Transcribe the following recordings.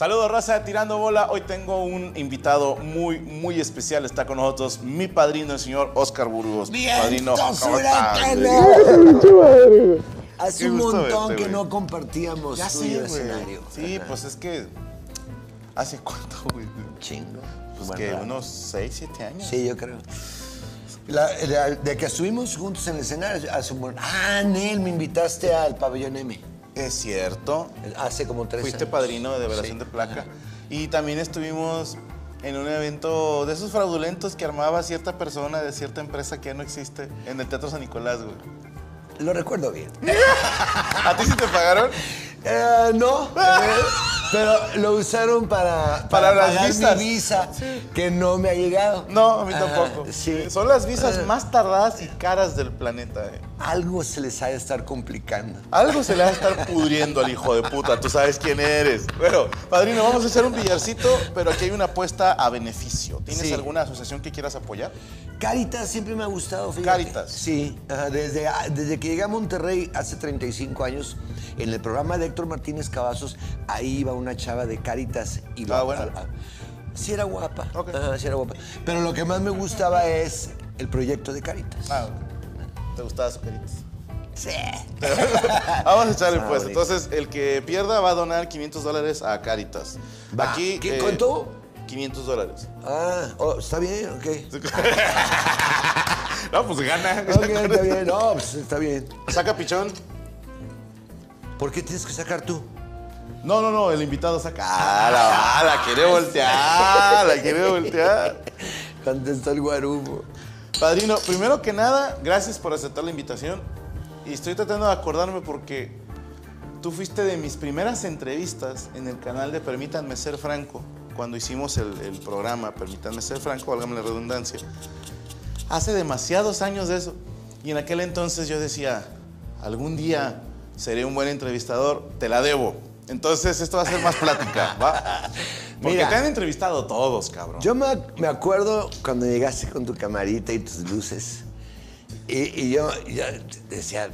Saludos, raza de Tirando Bola. Hoy tengo un invitado muy, muy especial. Está con nosotros mi padrino, el señor Oscar Burgos. Padrino, ¡Vientos ¿cómo estás, huracanes! güey? Hace Qué un montón verte, que güey. no compartíamos Ya güey. escenario. Sí, Ajá. pues es que. ¿Hace cuánto, güey? Chingo. Pues Buen que unos 6, 7 años. Sí, yo creo. La- la- de que estuvimos juntos en el escenario hace un buen... Ah, Nel, me invitaste al pabellón M. Es cierto. Hace como tres Fuiste años. padrino de develación Sí, de placa. ajá. Y también estuvimos en un evento de esos fraudulentos que armaba cierta persona de cierta empresa que ya no existe en el Teatro San Nicolás, güey. Lo recuerdo bien. ¿A ti sí te pagaron? Eh, no, eh, pero lo usaron para, Para las pagar visas. mi visa, que no me ha llegado. No, a mí Ajá, tampoco. sí. Son las visas Eh. más tardadas y caras del planeta. eh. Algo se les ha de estar complicando. Algo se le va a estar pudriendo al hijo de puta. Tú sabes quién eres. Bueno, padrino, vamos a hacer un billarcito, pero aquí hay una apuesta a beneficio. ¿Tienes Sí. alguna asociación que quieras apoyar? Caritas siempre me ha gustado, fíjate. Caritas. Sí, desde, desde que llegué a Monterrey hace 35 años, en el programa de Héctor Martínez Cavazos, ahí iba una chava de Caritas. Y Ah, bueno. sí era guapa. Ajá, sí era guapa. Pero lo que más me gustaba es el proyecto de Caritas. Ah. ¿Te gustaba su caritas? Sí. Vamos a echarle pues. Entonces, el que pierda va a donar 500 dólares a Caritas. Va. Aquí. ¿Qué, eh, cuánto? 500 dólares. Ah, oh, está bien, ok. no, pues gana. Ok, está bien, no, pues está bien. Saca pichón. ¿Por qué tienes que sacar tú? No, no, no, el invitado saca. Ah, la, ah, la quiere voltear, la quiere voltear. Contestó el guarumo. Padrino, primero que nada, gracias por aceptar la invitación. Y estoy tratando de acordarme porque tú fuiste de mis primeras entrevistas en el canal de Permítanme Ser Franco, cuando hicimos el, el programa Permítanme Ser Franco, válgame la redundancia. Hace demasiados años de eso. Y en aquel entonces yo decía, algún día seré un buen entrevistador, te la debo. Entonces esto va a ser más plática, ¿va? Porque Mira. te han entrevistado todos, cabrón. Yo me, me acuerdo cuando llegaste con tu camarita y tus luces. Y, y yo, yo decía,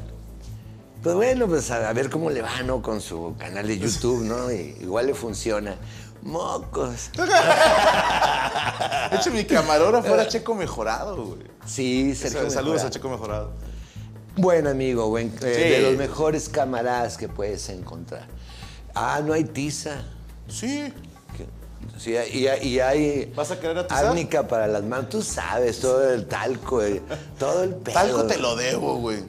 pues bueno, pues a, ver cómo le va, ¿no? Con su canal de YouTube, ¿no? Y igual le funciona. Mocos. De hecho, mi camarógrafo era Checo Mejorado, güey. Sí, Sergio Saludos a Checo Mejorado. Buen amigo, buen, eh, de los mejores camaradas que puedes encontrar. Ah, no hay tiza. Sí. Sí, y, y hay ¿Vas a querer atizar? árnica para las manos. Tú sabes, todo el talco, todo el pedo. Talco te lo debo, güey.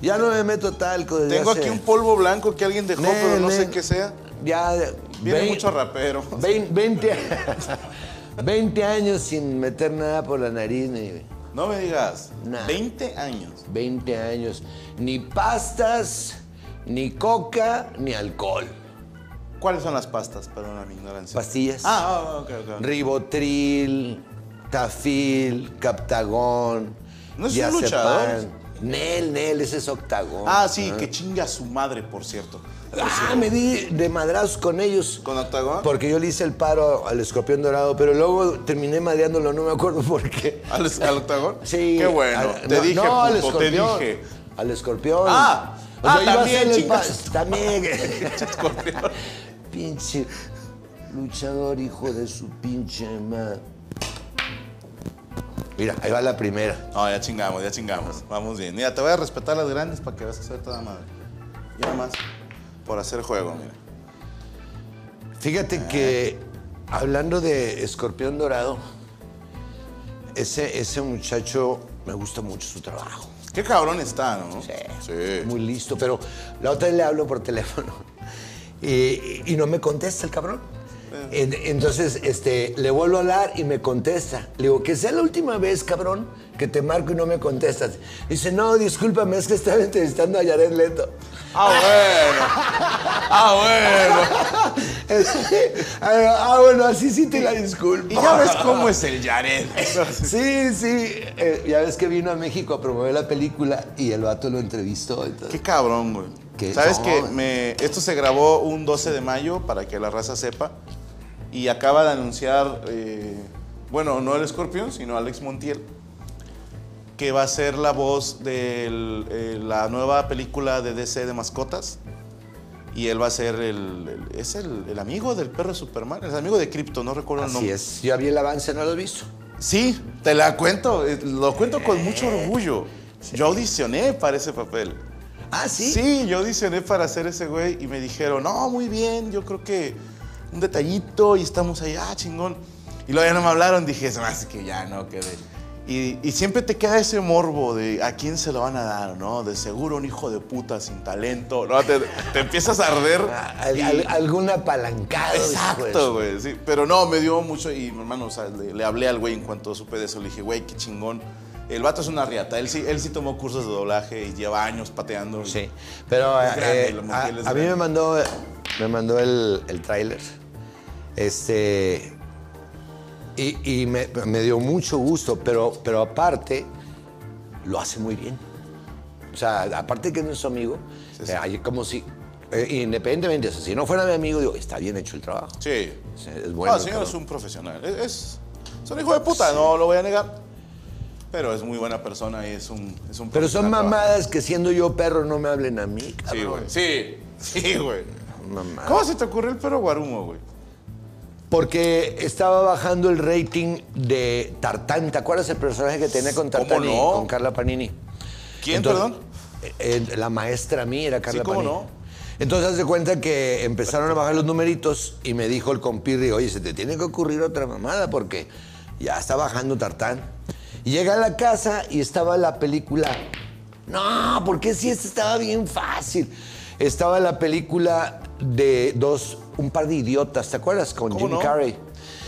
Ya no me meto talco desde Tengo hace- aquí un polvo blanco que alguien dejó, Ne, pero no sé qué sea. Ya... Viene vein- mucho rapero. vein- 20, 20 años sin meter nada por la nariz, ni... No me digas. Nah. 20 años. 20 años. Ni pastas, ni coca, ni alcohol. ¿Cuáles son las pastas? Perdona mi ignorancia. Pastillas. Ah, ah, ok, ok. Ribotril, Tafil, Captagón. ¿No es un luchador? Nel, Nel, ese es Octagón. Ah, sí, que chinga a su madre, por cierto. Ah, me di de madrazos con ellos. ¿Con Octagón? Porque yo le hice el paro al escorpión dorado, pero luego terminé madreándolo, no me acuerdo por qué. ¿Al, al Octagón? Sí. Qué bueno. al- te no, dije, no, al puto, te escorpión. dije. Al escorpión. Ah, O sea, ah, también, el También. Pinche luchador, hijo de su pinche madre. Mira, ahí va la primera. No, ya chingamos, ya chingamos. Vamos bien. Mira, te voy a respetar las grandes para que vas a hacer toda madre. Y nada más por hacer juego, mira. Fíjate que hablando de escorpión dorado, ese, ese muchacho me gusta mucho su trabajo. Qué cabrón está, ¿no? Sí. Sí. Muy listo, pero la otra vez le hablo por teléfono y, y no me contesta el cabrón. En- Entonces, este, le vuelvo a hablar y me contesta. Le digo, que sea la última vez, cabrón, que te marco y no me contestas. Dice, no, discúlpame, es que estaba entrevistando a Jared Leto. Ah, bueno. ah, bueno, así sí te la disculpo. Y ya ves cómo es el Yared. Sí, sí. Eh, ya ves que vino a México a promover la película y el vato lo entrevistó. todo. Qué cabrón, güey. ¿Qué? ¿Sabes No. que me, esto se grabó un 12 de mayo para que la raza sepa? Y acaba de anunciar, eh, bueno, no el escorpión, sino Alex Montiel, que va a ser la voz de la nueva película de DC de mascotas. Y él va a ser el, el- es el, el amigo del perro de Superman, el amigo de Crypto, no recuerdo el Así nombre. es. Yo vi el avance, no lo he visto. Sí, te la cuento, eh, lo cuento con mucho orgullo. Yo audicioné para ese papel. Ah, sí. Sí, yo audicioné para hacer ese güey y me dijeron, no, muy bien, yo creo que un detallito y estamos ahí, ah, chingón. Y luego ya no me hablaron, dije, se me hace que ya no quedé. Y, y siempre te queda ese morbo de a quién se lo van a dar, ¿no? De seguro un hijo de puta sin talento, ¿no? Te, te empiezas a arder. Al- y- al- algún apalancado. hijo de Exacto, güey, sí. Pero no, me dio mucho y, mi hermano, o sea, le, le hablé al güey en cuanto supe de eso. Le dije, güey, qué chingón. El vato es una riata. Él sí, él sí tomó cursos de doblaje y lleva años pateando. Sí, pero Es grande, eh, a, a mí me mandó, me mandó el, el tráiler. Este. Y, y me, me dio mucho gusto, pero, pero aparte, lo hace muy bien. O sea, aparte que no es su amigo, Sí, eh, como si. eh, independientemente, o sea, si no fuera mi amigo, digo, está bien hecho el trabajo. Sí. Es bueno, Ah, el señor cabrón. es un profesional. Es, es, es un hijo de puta, no lo voy a negar. Pero es muy buena persona y es un, es un Pero son mamadas que siendo yo perro no me hablen a mí, trabajador. Sí, cabrón. güey. Sí, sí, güey. Mamadas. ¿Cómo se te ocurrió el perro guarumo, güey? Porque estaba bajando el rating de Tartán. ¿Te acuerdas el personaje que tenía con ¿Cómo Tartán y no? con Carla Panini? ¿Quién, Entonces, perdón? eh, eh, la maestra mía era Carla Sí, ¿cómo Panini. no? Entonces, haz de cuenta que empezaron a bajar los numeritos y me dijo el compirri, oye, se te tiene que ocurrir otra mamada porque ya está bajando Tartán. Y llega a la casa y estaba la película. No, porque si esta estaba bien fácil. Estaba la película de dos, un par de idiotas, ¿te acuerdas? Con ¿Cómo Jim no? Carrey.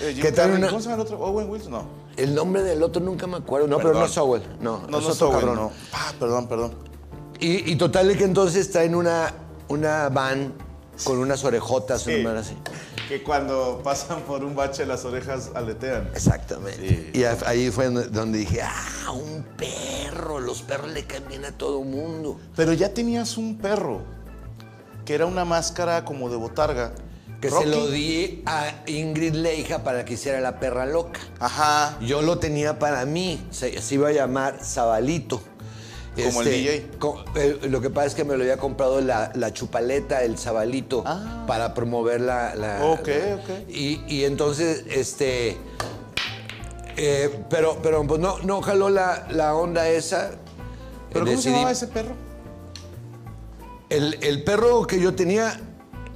Eh, Jim Que trae Carrey. una- ¿Cómo se llama el otro? ¿Owen Wilson? No. el nombre del otro nunca me acuerdo. No, pero no es Owen. No, No, es no otro Owen, cabrón. no. Ah, perdón, perdón. Y, y total que entonces traen una, una van con unas orejotas, Sí. una así. Que cuando pasan por un bache las orejas aletean. Exactamente. Sí. Y ahí fue donde- dije, ah, un perro. Los perros le caen bien a todo mundo. Pero ya tenías un perro que era una máscara como de botarga. Que Rocky. se lo di a Ingrid Leija para que hiciera la perra loca. Ajá. Yo lo tenía para mí, se, se iba a llamar Zabalito. Este, Como el DJ. co- eh, lo que pasa es que me lo había comprado la, la chupaleta, el Zabalito, Ah. para promover la... la- Ok, la- ok. Y, y entonces, este... eh, pero, pero pues no, no jaló la, onda esa. ¿Pero Eh, cómo se llamaba ese perro? El, el perro que yo tenía,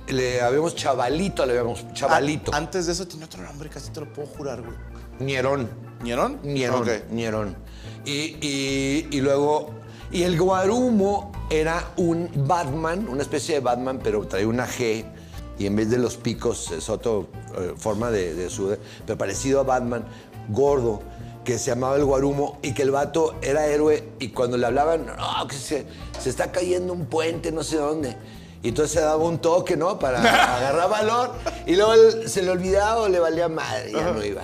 le habíamos chavalito, le habíamos chavalito. An- antes de eso tenía otro nombre, casi te lo puedo jurar, güey. Nierón. Ok. Ñerón. Y, y- y luego. Y el Guarumo era un Batman, una especie de Batman, pero traía una G. Y en vez de los picos es otra eh, forma de, de su. Pero parecido a Batman, gordo, que se llamaba el Guarumo y que el vato era héroe. Y cuando le hablaban, no, que se, se está cayendo un puente, no sé dónde. Y entonces se daba un toque, ¿no? Para agarrar valor. Y luego él se le olvidaba o le valía madre, ya no iba.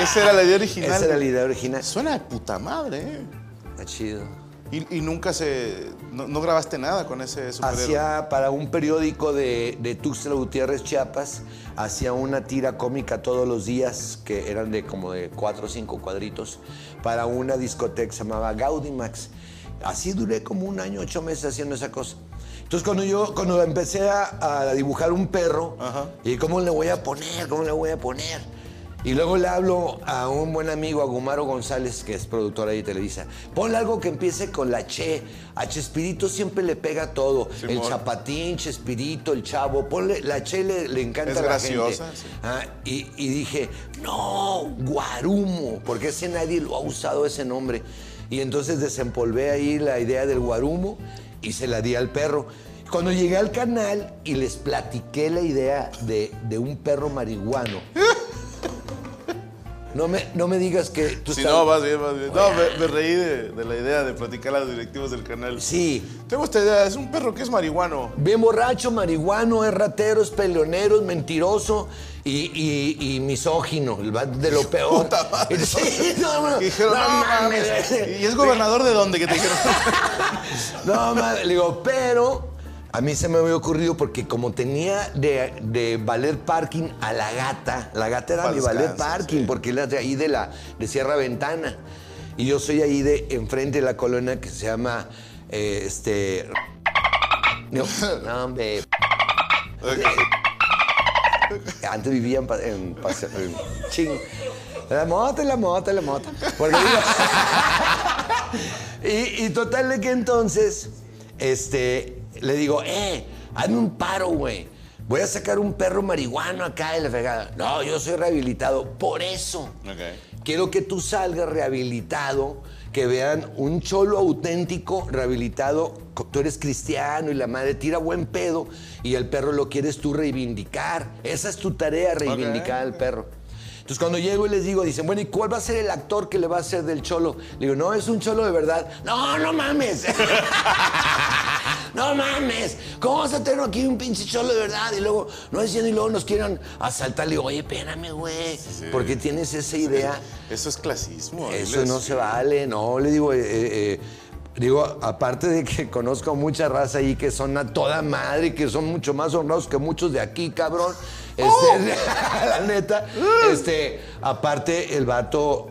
Esa era la idea original. Esa era la idea original. Suena de puta madre, ¿eh? Está chido. Y, y nunca se. No, no grabaste nada con ese superhéroe. Hacía para un periódico de, de Tuxtla Gutiérrez, Chiapas, hacía una tira cómica todos los días, que eran de como de cuatro o cinco cuadritos, para una discoteca que se llamaba Gaudimax. Así duré como un año, ocho meses haciendo esa cosa. Entonces cuando yo, cuando empecé a, a dibujar un perro, Ajá. y cómo le voy a poner, cómo le voy a poner. Y luego le hablo a un buen amigo, a Gumaro González, que es productor ahí de Televisa. Ponle algo que empiece con la Che. A Chespirito siempre le pega todo. el. Chapatín, Chespirito, el Chavo. Ponle, la Che le, le encanta Es a la graciosa, gente. sí. Ah, y, y dije, no, Guarumo, porque ese nadie lo ha usado ese nombre. Y entonces desempolvé ahí la idea del Guarumo y se la di al perro. Cuando llegué al canal y les platiqué la idea de, de un perro marihuano. No me, no me digas que tú Si estás- no, vas bien, vas bien. No, me, me reí de, de la idea de platicar a los directivos del canal. Sí, Tengo esta idea, es un perro que es marihuano. Bien borracho, marihuano, es ratero, es peleonero, es mentiroso y, y- y misógino, de lo peor. Puta madre. Sí, no, dijeron, no no, mames. mames. ¿Y es gobernador de dónde? Que te dijeron. No, mames. Le digo, pero a mí se me había ocurrido porque como tenía de, de valer parking a la gata, la gata era Pa' mi valer parking sí. porque es de ahí de la de Sierra Ventana. Y yo soy ahí de enfrente de la colonia que se llama eh, este No, no, hombre. Antes vivía en, en paseo- ching. La mota, la mota, la mota. Porque digo- y, y total de que entonces, este, le digo, eh, hazme un paro, güey. Voy a sacar un perro marihuano acá de la fregada. No, yo soy rehabilitado. Por eso. Ok. Quiero que tú salgas rehabilitado, que vean un cholo auténtico, rehabilitado. Tú eres cristiano y la madre tira buen pedo y el perro lo quieres tú reivindicar. Esa es tu tarea, reivindicar al perro. Entonces cuando llego y les digo, dicen, bueno, ¿y cuál va a ser el actor que le va a hacer del cholo? Le digo, no, es un cholo de verdad. No, no mames. no mames. ¿Cómo vas a tener aquí un pinche cholo de verdad? Y luego, no diciendo, y luego nos quieren asaltar. Le digo, oye, espérame, güey. ¿Por qué tienes esa idea? Eso es clasismo. Eso no se vale, no, le digo, eh, eh, digo, aparte de que conozco mucha raza ahí que son a toda madre, que son mucho más honrados que muchos de aquí, cabrón. Este, la neta, este, aparte el vato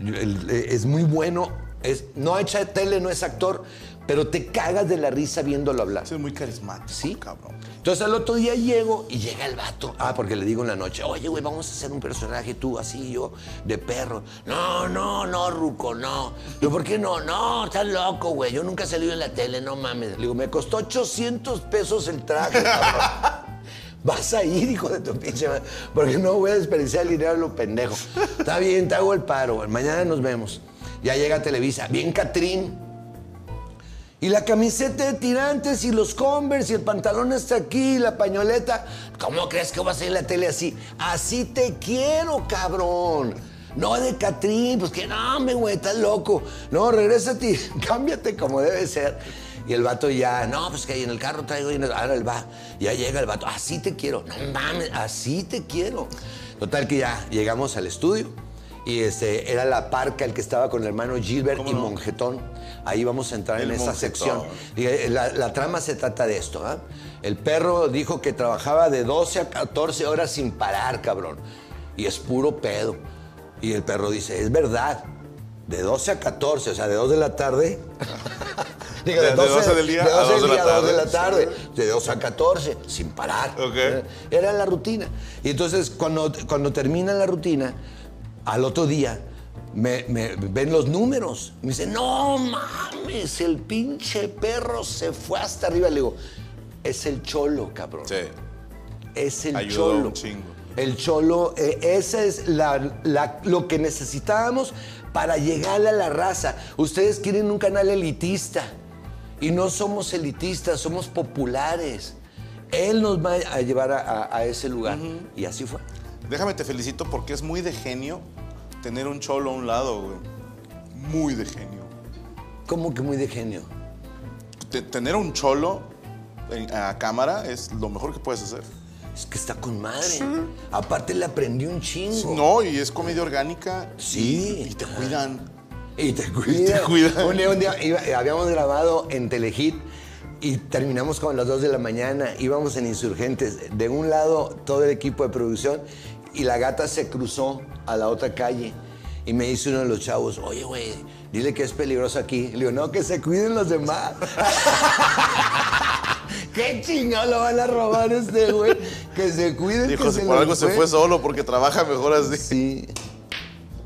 el- es muy bueno, es, no echa tele, no es actor, pero te cagas de la risa viéndolo hablar. Es muy carismático, ¿Sí? cabrón. Entonces al otro día llego y llega el vato. Ah, porque le digo en la noche, oye, güey, vamos a hacer un personaje tú, así yo, de perro. No, no, no, Ruco, no. Digo, ¿por qué no? No, estás loco, güey. Yo nunca he salido en la tele, no mames. Le digo, me costó 800 pesos el traje, cabrón. Vas a ir, hijo de tu pinche madre, porque no voy a desperdiciar el dinero a lo pendejo. Está bien, te hago el paro. Mañana nos vemos. Ya llega Televisa. Bien, Catrín. Y la camiseta de tirantes y los Converse y el pantalón hasta aquí y la pañoleta. ¿Cómo crees que vas a ir en la tele así? Así te quiero, cabrón. No de Catrín, pues que no, hombre, güey, estás loco. No, regrésate, cámbiate como debe ser. Y el vato ya, no, pues que ahí en el carro traigo dinero. Ahora él va, ya llega el vato, así te quiero. No mames, así te quiero. Total que ya llegamos al estudio. Y este, era la parca el que estaba con el hermano Gilbert ¿Cómo y no? Monjetón. Ahí vamos a entrar El en esa sección. La, la trama se trata de esto. ¿ah? El perro dijo que trabajaba de 12 a 14 horas sin parar, cabrón. Y es puro pedo. Y el perro dice, es verdad. De 12 a 14, o sea, de 2 de la tarde. Digo, De- de 12 del día de a 12 2 de la a 2 de la tarde. tarde. De 2 a 14, sin parar. Ok. Era- Era la rutina. Y entonces, cuando, cuando termina la rutina, al otro día, me, me ven los números. Me dicen, no mames, el pinche perro se fue hasta arriba. Le digo, es el cholo, cabrón. Sí. Es el Ayudó cholo. un chingo. El cholo, eh, esa es la- la- lo que necesitábamos para llegar a la raza. Ustedes quieren un canal elitista y no somos elitistas, somos populares. Él nos va a llevar a, a- a ese lugar. Y así fue. Déjame te felicito porque es muy de genio tener un cholo a un lado, güey. Muy de genio. Como que muy de genio. Te- tener un cholo en- a cámara es lo mejor que puedes hacer. Es que está con madre. Aparte le aprendí un chingo. No, y es comedia orgánica. Sí. Y, y te cuidan. Y te cuidan. cuidan. Un día, un día iba- habíamos grabado en Telehit y terminamos como a las 2 de la mañana. Íbamos en Insurgentes. De un lado todo el equipo de producción y la gata se cruzó a la otra calle. Y me dice uno de los chavos, oye, güey, dile que es peligroso aquí. Le digo, no, que se cuiden los demás. ¿Qué chingado lo van a robar este güey? Que se cuiden. Dijo, que si se por algo se fue". solo porque trabaja mejor así. Sí.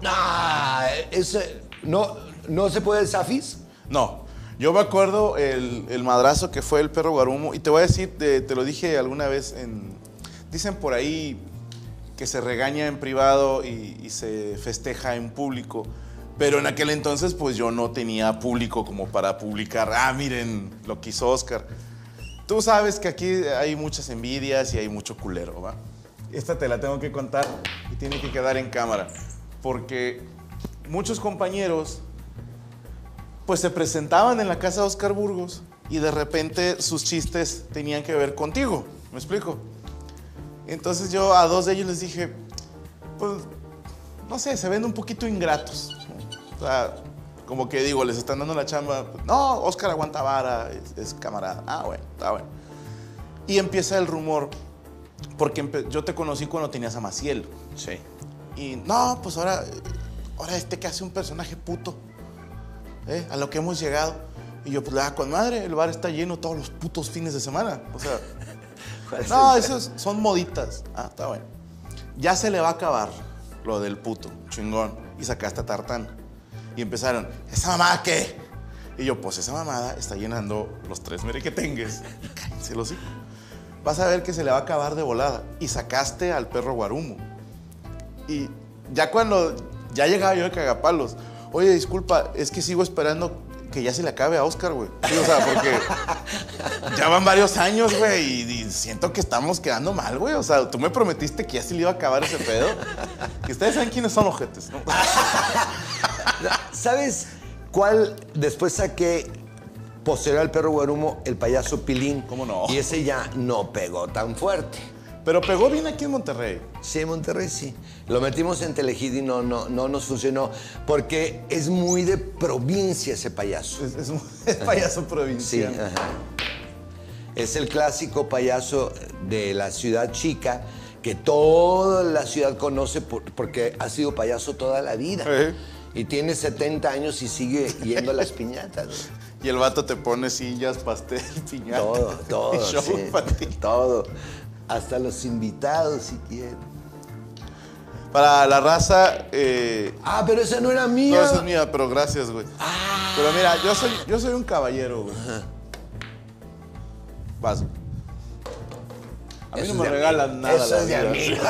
Ah, ese, no, ¿No se puede el Safis? No. Yo me acuerdo el, el madrazo que fue el perro Guarumo. Y te voy a decir, te, te lo dije alguna vez en. Dicen por ahí que se regaña en privado y, y se festeja en público. Pero en aquel entonces, pues yo no tenía público como para publicar. Ah, miren lo que hizo Oscar. Tú sabes que aquí hay muchas envidias y hay mucho culero, ¿va? Esta te la tengo que contar y tiene que quedar en cámara. Porque muchos compañeros pues se presentaban en la casa de Oscar Burgos y de repente sus chistes tenían que ver contigo. ¿Me explico? Entonces yo a dos de ellos les dije, pues, no sé, se ven un poquito ingratos. O sea, como que digo, les están dando la chamba. No, Oscar aguanta vara, es, es camarada. Ah, bueno, está bueno. Y empieza el rumor, porque yo te conocí cuando tenías a Maciel. Sí. Y no, pues ahora, ahora este que hace un personaje puto. ¿eh? A lo que hemos llegado. Y yo, pues, la con madre, el bar está lleno todos los putos fines de semana. O sea, ¿Cuál es no, esos son moditas. Ah, está bueno. Ya se le va a acabar lo del puto, chingón. Y sacaste a Tartán. Y empezaron, ¿esa mamada qué? Y yo, pues esa mamada está llenando los tres merequetengues. Y cállense los hijos. Vas a ver que se le va a acabar de volada. Y sacaste al perro Guarumo. Y ya cuando ya llegaba yo de cagapalos, oye, disculpa, es que sigo esperando que ya se le acabe a Oscar, güey. Sí, o sea, porque ya van varios años, güey, y, y siento que estamos quedando mal, güey. O sea, tú me prometiste que ya se le iba a acabar ese pedo. Que ustedes saben quiénes son ojetes, ¿no? ¿Sabes cuál después saqué posterior al perro guarumo el payaso Pilín? ¿Cómo no? Y ese ya no pegó tan fuerte. Pero pegó bien aquí en Monterrey. Sí, en Monterrey sí. Lo metimos en Telehit y no, no, no nos funcionó porque es muy de provincia ese payaso. Es, es un es payaso Sí, provincial. ajá. Es el clásico payaso de la ciudad chica que toda la ciudad conoce por- porque ha sido payaso toda la vida. Eh. Y tiene 70 años y sigue yendo a las piñatas. ¿no? Y el vato te pone sillas, pastel, piñata. Todo, todo. Show sí, infantil. todo. Hasta los invitados si quieren. Para la raza, eh, Ah, pero esa no era mía. No, esa es mía, pero gracias, güey. Ah. Pero mira, yo soy, yo soy un caballero, güey. Vas. güey. A mí Eso no me regalan nada. Eso es de vida. amigo.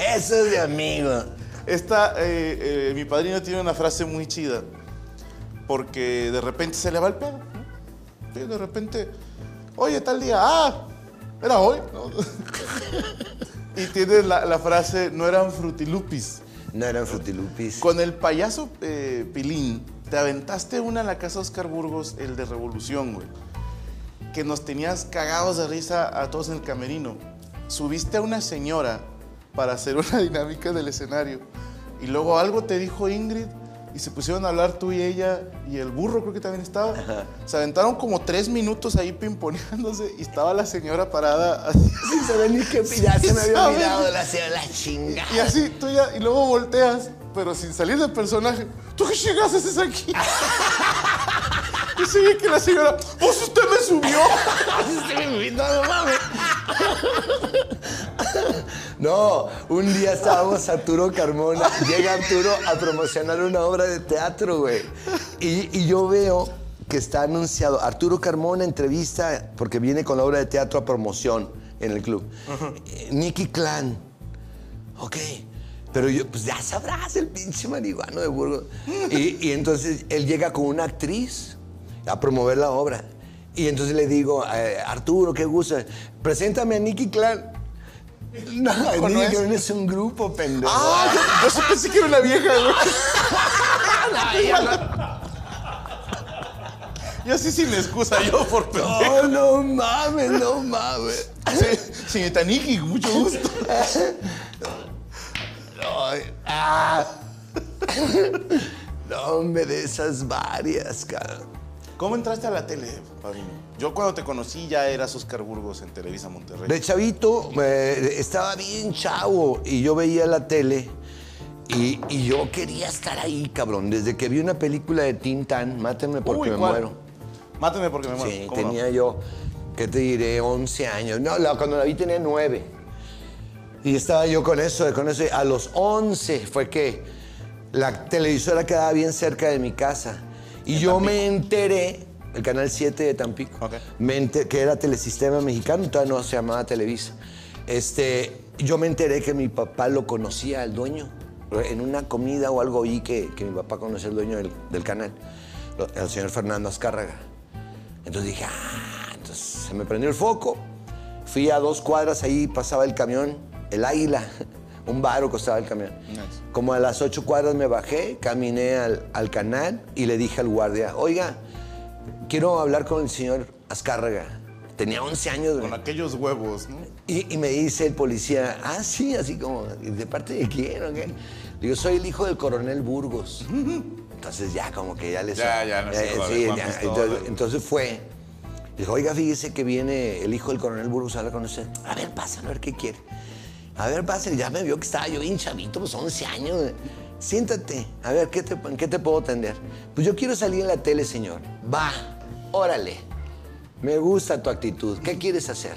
Eso es de amigo. Esta, eh, eh, mi padrino tiene una frase muy chida. Porque de repente se le va el pedo. ¿no? Sí, de repente, oye, tal día, ah, era hoy. ¿no? y tiene la, la frase, no eran frutilupis. No eran frutilupis. Con el payaso eh, Pilín, te aventaste una en la casa Oscar Burgos, el de Revolución, güey. Que nos tenías cagados de risa a todos en el camerino. Subiste a una señora para hacer una dinámica del escenario. Y luego algo te dijo Ingrid y se pusieron a hablar tú y ella y el burro creo que también estaba. Se aventaron como tres minutos ahí pimponeándose y estaba la señora parada así. Sin saber ni qué ya se me había ¿Sabes? olvidado la, la chingada. Y así, tú ya, y luego volteas, pero sin salir del personaje. ¿Tú qué llegas haces aquí? y sigue que la señora, pues usted me subió. No, no mames. No, un día estábamos Arturo Carmona, llega Arturo a promocionar una obra de teatro, güey. Y, y yo veo que está anunciado Arturo Carmona entrevista porque viene con la obra de teatro a promoción en el club. Nicky Clan. Ok. Pero yo, pues ya sabrás, el pinche marihuano de Burgos. Y, y entonces él llega con una actriz a promover la obra. Y entonces le digo, eh, Arturo, qué gusto, preséntame a Nicky Clan. No, ¿no Nicky es? Un grupo, pendejo. Ah, yo, yo sí pensé que era una vieja, güey. Yo sí sin excusa, yo por pendejo. No, no mames, no mames. Sí, señorita Nikki, mucho gusto. Ay, ah. No, hombre, de esas varias, cabrón. ¿Cómo entraste a la tele, padrino? Yo cuando te conocí ya eras Oscar Burgos en Televisa Monterrey. De chavito, eh, estaba bien chavo y yo veía la tele y, y yo quería estar ahí, cabrón. Desde que vi una película de Tintán, Mátenme porque Uy, me muero. Mátame porque me muero. Sí, tenía yo, ¿qué te diré? 11 años. No, la- cuando la vi tenía 9. Y estaba yo con eso, con eso. A los 11 fue que la televisora quedaba bien cerca de mi casa. Y yo me enteré, el canal 7 de Tampico, Ok. me enter- que era Telesistema Mexicano, todavía no se llamaba Televisa. Este, yo me enteré que mi papá lo conocía, el dueño. En una comida o algo oí que, que mi papá conocía al dueño del, del canal, el señor Fernando Azcárraga. Entonces dije, ah, entonces se me prendió el foco. Fui a dos cuadras, ahí pasaba el camión, el águila, un baro costaba el camión. Nice. Como a las ocho cuadras me bajé, caminé al, al canal y le dije al guardia, oiga, quiero hablar con el señor Azcárraga. Tenía 11 años, güey. Con aquellos huevos, ¿no? Y, y me dice el policía, ah, sí, así como, "¿Y ¿de parte de quién o qué? Digo, soy el hijo del coronel Burgos. Entonces ya como que ya le Ya, ya, no es eh, sí, ya, entonces, entonces fue. Dijo, oiga, fíjese que viene el hijo del coronel Burgos a hablar con usted. A ver, pásalo, a ver qué quiere. A ver, pásale. Ya me vio que estaba yo bien chavito, pues 11 años. siéntate, a ver, ¿qué te, ¿en qué te puedo atender? Pues yo quiero salir en la tele, señor. Va, órale. Me gusta tu actitud. ¿Qué quieres hacer?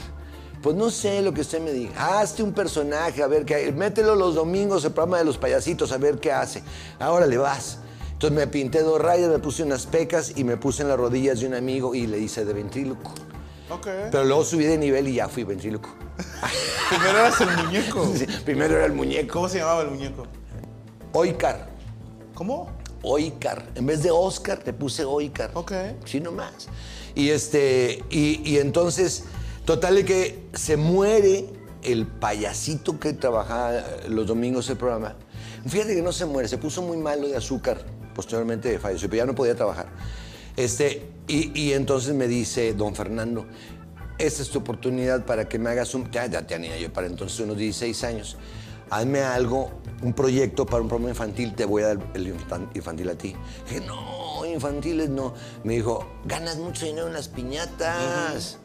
Pues no sé lo que usted me diga. Hazte un personaje, a ver qué. Mételo los domingos, el programa de los payasitos, a ver qué hace. Ahora le vas. Entonces me pinté dos rayas, me puse unas pecas y me puse en las rodillas de un amigo y le hice de ventríloco. Ok. Pero luego subí de nivel y ya fui ventríloco. Primero eras el muñeco. Sí, primero era el muñeco. ¿Cómo se llamaba el muñeco? Oikar. ¿Cómo? Oikar. En vez de Oscar, te puse Oikar. Ok. Sí, nomás. Y este, y, y entonces, total de que se muere el payasito que trabajaba los domingos el programa. Fíjate que no se muere, se puso muy malo de azúcar. Posteriormente falleció, pero ya no podía trabajar. Este, y, y entonces me dice don Fernando, esta es tu oportunidad para que me hagas un... Ya, ya tenía yo para entonces unos 16 años. Hazme algo, un proyecto para un programa infantil, te voy a dar el infan- infantil a ti. Dije, no, infantiles no. Me dijo, ganas mucho dinero en las piñatas.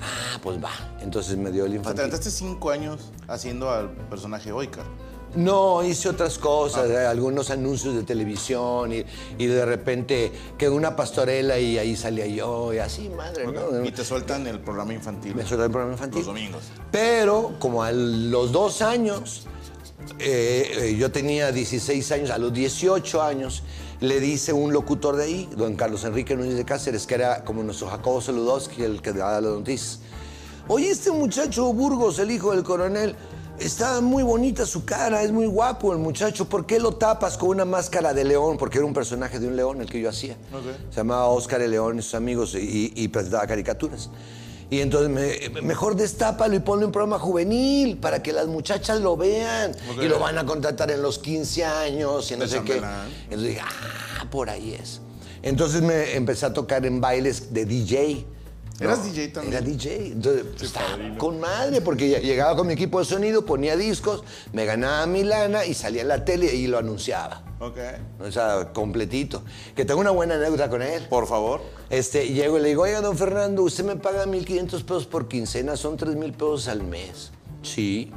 Ah, pues va. Entonces me dio el O sea, te infantil. cinco años haciendo al personaje Oikar. No, hice otras cosas, eh, algunos anuncios de televisión y, y de repente quedó una pastorela y ahí salía yo y así, madre, ¿no? Y te sueltan el programa infantil. Me suelta el programa infantil. Los domingos. Pero como a los dos años, eh, eh, yo tenía 16 años, a los 18 años, le dice un locutor de ahí, don Carlos Enrique Núñez de Cáceres, que era como nuestro Jacobo Saludowski, el que daba las noticias. Oye, este muchacho Burgos, el hijo del coronel, está muy bonita su cara, es muy guapo el muchacho. ¿Por qué lo tapas con una máscara de león? Porque era un personaje de un león el que yo hacía. Ok. Se llamaba Oscar el León y sus amigos y, y presentaba caricaturas. Y entonces me- mejor destápalo y ponle un programa juvenil para que las muchachas lo vean. Y lo van a contratar en los 15 años y no sé qué. Entonces dije, ah, por ahí es. Entonces me empecé a tocar en bailes de DJ. ¿Eras DJ también? Era DJ. Entonces, estaba padrino. con madre, porque llegaba con mi equipo de sonido, ponía discos, me ganaba mi lana y salía en la tele y lo anunciaba. Ok. O sea, completito. Que tengo una buena anécdota con él. Por favor. Este, llego y le digo, oiga, don Fernando, usted me paga 1.500 pesos por quincena, son 3.000 pesos al mes. Sí.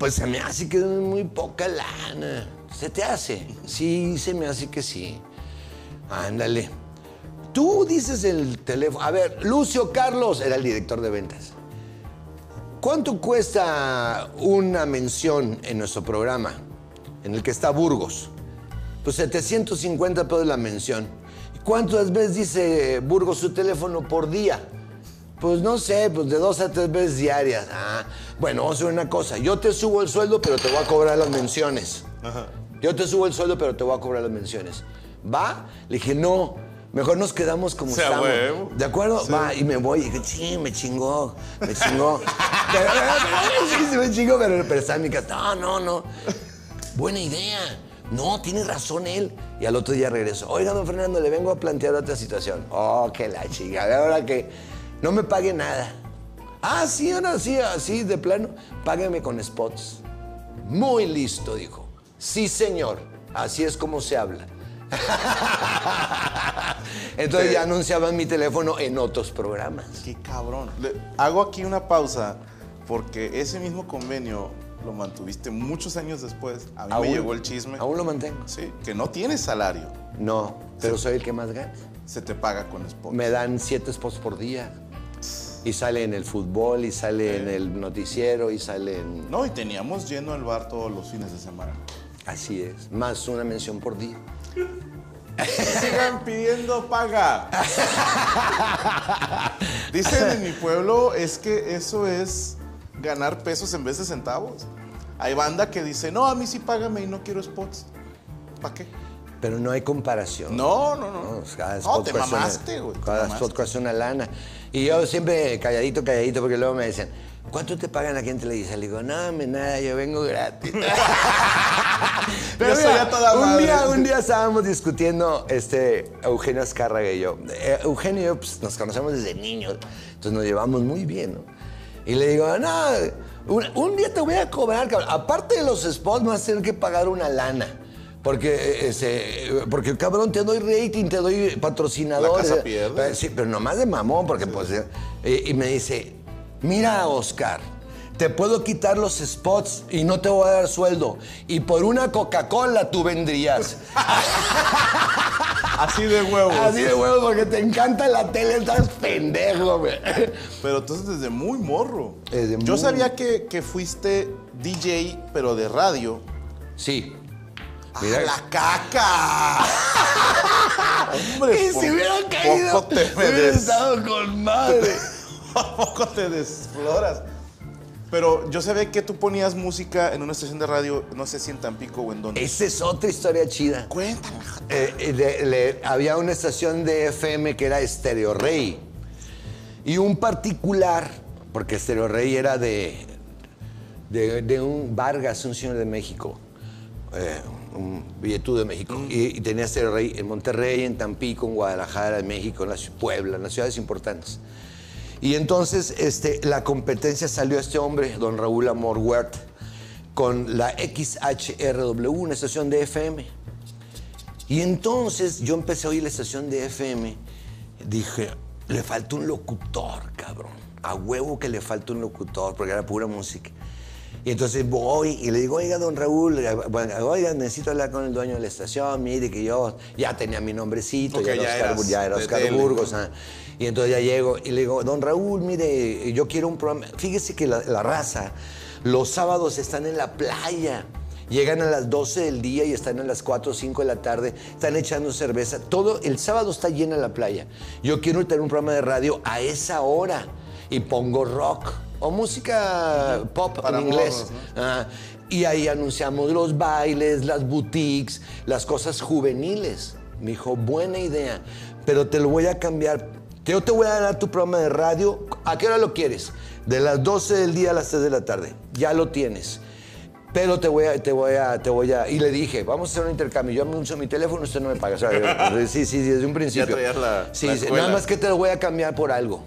Pues se me hace que es muy poca lana. ¿Se te hace? Sí, se me hace que sí. Ándale. Tú dices el teléfono. A ver, Lucio Carlos era el director de ventas. ¿Cuánto cuesta una mención en nuestro programa, en el que está Burgos? Pues 750 pesos la mención. ¿Y cuántas veces dice Burgos su teléfono por día? Pues no sé, pues de dos a tres veces diarias. Ah, bueno, vamos a hacer una cosa. Yo te subo el sueldo, pero te voy a cobrar las menciones. Yo te subo el sueldo, pero te voy a cobrar las menciones. ¿Va? Le dije, no, mejor nos quedamos como Sea estamos. huevo. ¿De acuerdo? Va, y me voy. Y dije, sí, me chingó, me chingó. pero, sí, me chingó, pero, pero estaba en mi casa. No, no, no. Buena idea. No, tiene razón él. Y al otro día regreso. Oiga, don Fernando, le vengo a plantear otra situación. Oh, que la chica. Ahora que no me pague nada. Ah, sí, ahora sí, así de plano. Págueme con spots. Muy listo, dijo. Sí, señor. Así es como se habla. Entonces Sí. ya anunciaban mi teléfono en otros programas. Qué cabrón. Le- hago aquí una pausa porque ese mismo convenio lo mantuviste muchos años después. A mí me llegó el chisme. Aún lo mantengo. Sí, que no tienes salario. No, pero soy el que más gana. Se te paga con spot. Me dan siete spots por día. Y sale en el fútbol, y sale en el noticiero, y sale en... No, y teníamos lleno el bar todos los fines de semana. Así es, más una mención por día. Sigan pidiendo paga. Dicen en mi pueblo es que eso es ganar pesos en vez de centavos. Hay banda que dice, no, a mí sí págame y no quiero spots. ¿Para qué? Pero no hay comparación. No, no, no. No, cada No, spot te cuesta una- mamaste, güey. te Cada mamaste. spot cuesta una lana. Y yo siempre calladito, calladito, porque luego me decían, ¿cuánto te pagan aquí en Televisa? Le digo, no, me nada, yo vengo gratis. Yo soy a toda un, madre. día, un día estábamos discutiendo, este, Eugenio Azcárraga y yo. Eh, Eugenio y yo pues, nos conocemos desde niños, entonces nos llevamos muy bien, ¿no? Y le digo, no, un, un día te voy a cobrar, cabrón. Aparte de los spots, me vas a tener que pagar una lana. Porque, eh, ese, porque cabrón, te doy rating, te doy patrocinadores. La casa pierde. Eh, Sí, pero nomás de mamón, porque pues... y me dice, mira, Oscar, te puedo quitar los spots y no te voy a dar sueldo. Y por una Coca-Cola tú vendrías. Así de huevos. Así de huevos, porque te encanta la tele, estás pendejo, güey. Pero entonces desde muy morro. Desde Yo muy- sabía que, que fuiste DJ, pero de radio. Sí. Mira. ¡La caca! Hombre, Y si hubiera caído, poco te me hubiera des- estado con madre. por poco te desfloras. Pero yo sabía que tú ponías música en una estación de radio, no sé si en Tampico o en dónde. Esa es otra historia chida. Cuéntame. Eh, eh, le- le- había una estación de FM que era Stereo Rey. Y un particular, porque Stereo Rey era de, de, de un Vargas, un señor de México, eh, un billetú de México. Y, y tenía Stereo Rey en Monterrey, en Tampico, en Guadalajara, en México, en la Puebla, en las ciudades importantes. Y entonces este, la competencia salió este hombre, don Raúl Amor Huert, con la XHRW, una estación de FM. Y entonces yo empecé a oír la estación de FM. Dije, le falta un locutor, cabrón. A huevo que le falta un locutor, porque era pura música. Y entonces voy y le digo, oiga, don Raúl, eh, oiga, necesito hablar con el dueño de la estación, mire que yo ya tenía mi nombrecito, Ok, ya era Oscar, ya era Oscar. Burgos. ah. Y entonces ya llego y le digo, don Raúl, mire, yo quiero un programa. Fíjese que la, la raza, los sábados están en la playa. Llegan a las 12 del día y están a las 4 o 5 de la tarde, están echando cerveza. Todo el sábado está llena la playa. Yo quiero tener un programa de radio a esa hora y pongo rock o música pop Para en inglés. morros, Ah, y ahí anunciamos los bailes, las boutiques, las cosas juveniles. Me dijo, buena idea, pero te lo voy a cambiar. Yo te voy a dar tu programa de radio. ¿A qué hora lo quieres? De las 12 del día a las 3 de la tarde. Ya lo tienes. Pero te voy a, te voy a, te voy a. Y le dije, vamos a hacer un intercambio. Yo anuncio mi teléfono, usted no me paga. O sea, sí, sí, sí, desde un principio. traías la- sí, la escuela. nada más que te lo voy a cambiar por algo.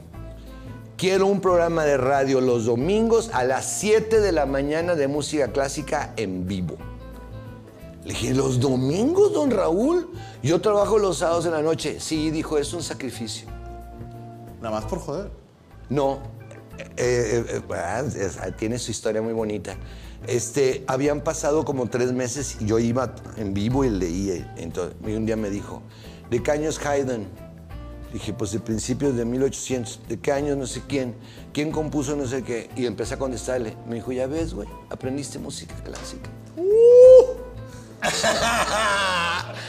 Quiero un programa de radio los domingos a las 7 de la mañana de música clásica en vivo. Le dije, ¿los domingos, don Raúl? Yo trabajo los sábados en la noche. Sí, dijo, es un sacrificio. Nada más por joder. No, eh, eh, eh, ah, tiene su historia muy bonita. Este, habían pasado como tres meses y yo iba en vivo y leía. Entonces, y un día me dijo, ¿de qué años Haydn? Dije, pues de principios de 1800. ¿De qué años no sé quién? ¿Quién compuso no sé qué? Y empecé a contestarle. Me dijo, ya ves, güey, aprendiste música clásica.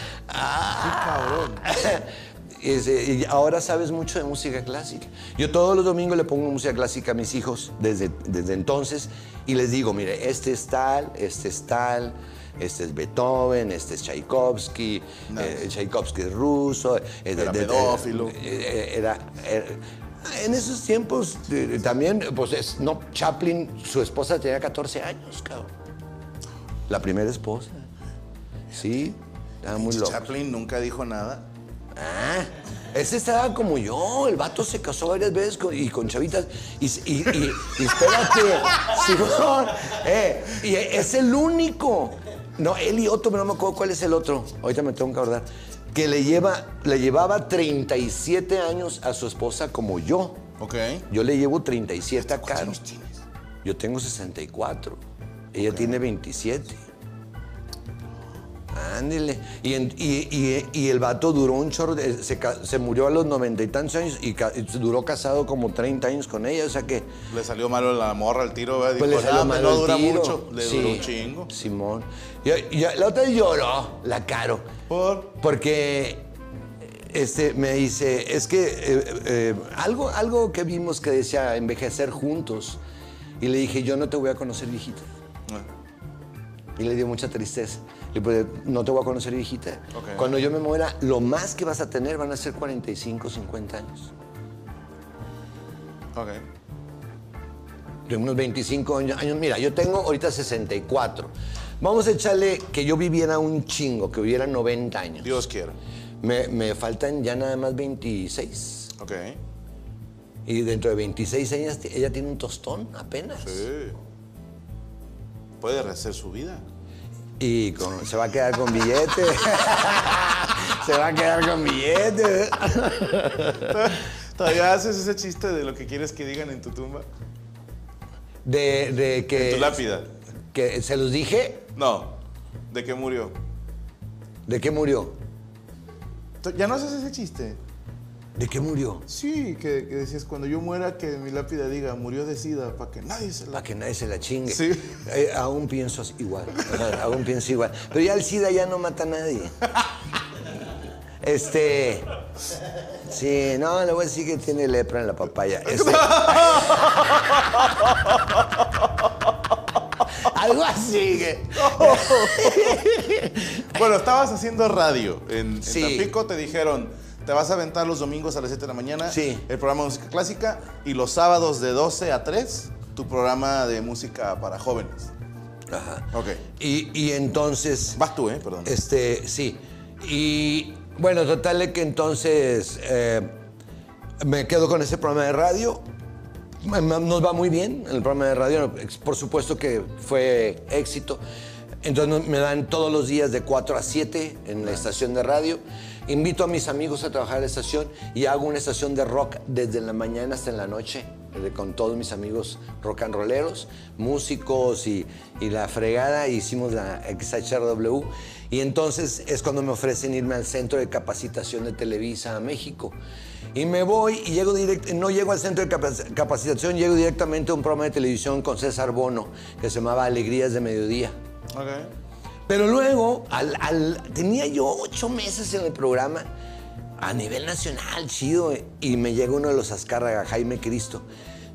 cabrón. Y ahora sabes mucho de música clásica. Yo todos los domingos le pongo música clásica a mis hijos desde, desde entonces y les digo, mire, este es tal, este es tal, este es Beethoven, este es Tchaikovsky, Nice. eh, Tchaikovsky es ruso. eh, Era de- de- pedófilo. eh, era- era- en esos tiempos eh, también, pues es- no, Chaplin, su esposa tenía 14 años, cabrón. La primera esposa. Sí, estaba muy loco. Chaplin nunca dijo nada. Ah, ese estaba como yo, el vato se casó varias veces con- y con chavitas. Y, y- y- y espérate, Simón, eh, y es el único. No, él y otro, pero no me acuerdo cuál es el otro. Ahorita me tengo que acordar. Que le, lleva, le llevaba 37 años a su esposa como yo. Ok. Yo le llevo 37 a ¿Cuántos Caro. Yo tengo 64. Ella tiene 27. Ándele. Y, en- y- y- y el vato duró un chorro. de- se, murió a los noventa y tantos años y, ca- duró casado como 30 años con ella. O sea que. Le salió malo la morra al tiro, ¿verdad? Pues Dijo, le salió "Ah, mal no el dura tiro". mucho. Le Sí, duró un chingo. Simón. La otra lloró, la caro. Por. Porque este, me dice, es que eh, eh, algo, algo que vimos que decía envejecer juntos. Y le dije, yo no te voy a conocer viejita. Y le dio mucha tristeza. Le dije, no te voy a conocer viejita. Ok. Cuando yo me muera, lo más que vas a tener van a ser 45, 50 años. Ok. De unos 25 años. Mira, yo tengo ahorita 64. Vamos a echarle que yo viviera un chingo, que viviera 90 años. Dios quiera. Me, me faltan ya nada más 26. Ok. Y dentro de 26 años ella tiene un tostón apenas. Sí. Puede rehacer su vida. Y con- se va a quedar con billete. se va a quedar con billete. ¿Todavía haces ese chiste de lo que quieres que digan en tu tumba? de, de que... En tu lápida. Que se los dije. No. ¿De qué murió? ¿De qué murió? ¿Ya no haces ese chiste? ¿De qué murió? Sí, que, que decías, cuando yo muera, que mi lápida diga, murió de sida, para que nadie se la... Para que nadie se la chingue. Sí. Eh, aún pienso igual. Aún pienso igual. Pero ya el SIDA ya no mata a nadie. Este. Sí, no, le voy a decir que tiene lepra en la papaya. Este- Algo así. que- Bueno, estabas haciendo radio en, en Sí. Tampico, te dijeron, te vas a aventar los domingos a las 7 de la mañana Sí. el programa de música clásica y los sábados de 12 a 3 tu programa de música para jóvenes. Ajá. Ok. Y, y entonces. Vas tú, ¿eh? Perdón. Este, sí. Y bueno, total de que entonces eh, me quedo con ese programa de radio. Nos va muy bien en el programa de radio. Por supuesto que fue éxito. Entonces me dan todos los días de 4 a 7 en la estación de radio. Invito a mis amigos a trabajar en la estación y hago una estación de rock desde la mañana hasta la noche eh, con todos mis amigos rock and rolleros, músicos y, y la fregada. Hicimos la XHRW y entonces es cuando me ofrecen irme al centro de capacitación de Televisa a México. Y me voy y llego direct, no llego al centro de capac- capacitación, llego directamente a un programa de televisión con César Bono que se llamaba Alegrías de Mediodía. Ok. Pero luego, tenía yo ocho meses en el programa a nivel nacional, chido, y me llega uno de los Azcárraga, Jaime Cristo.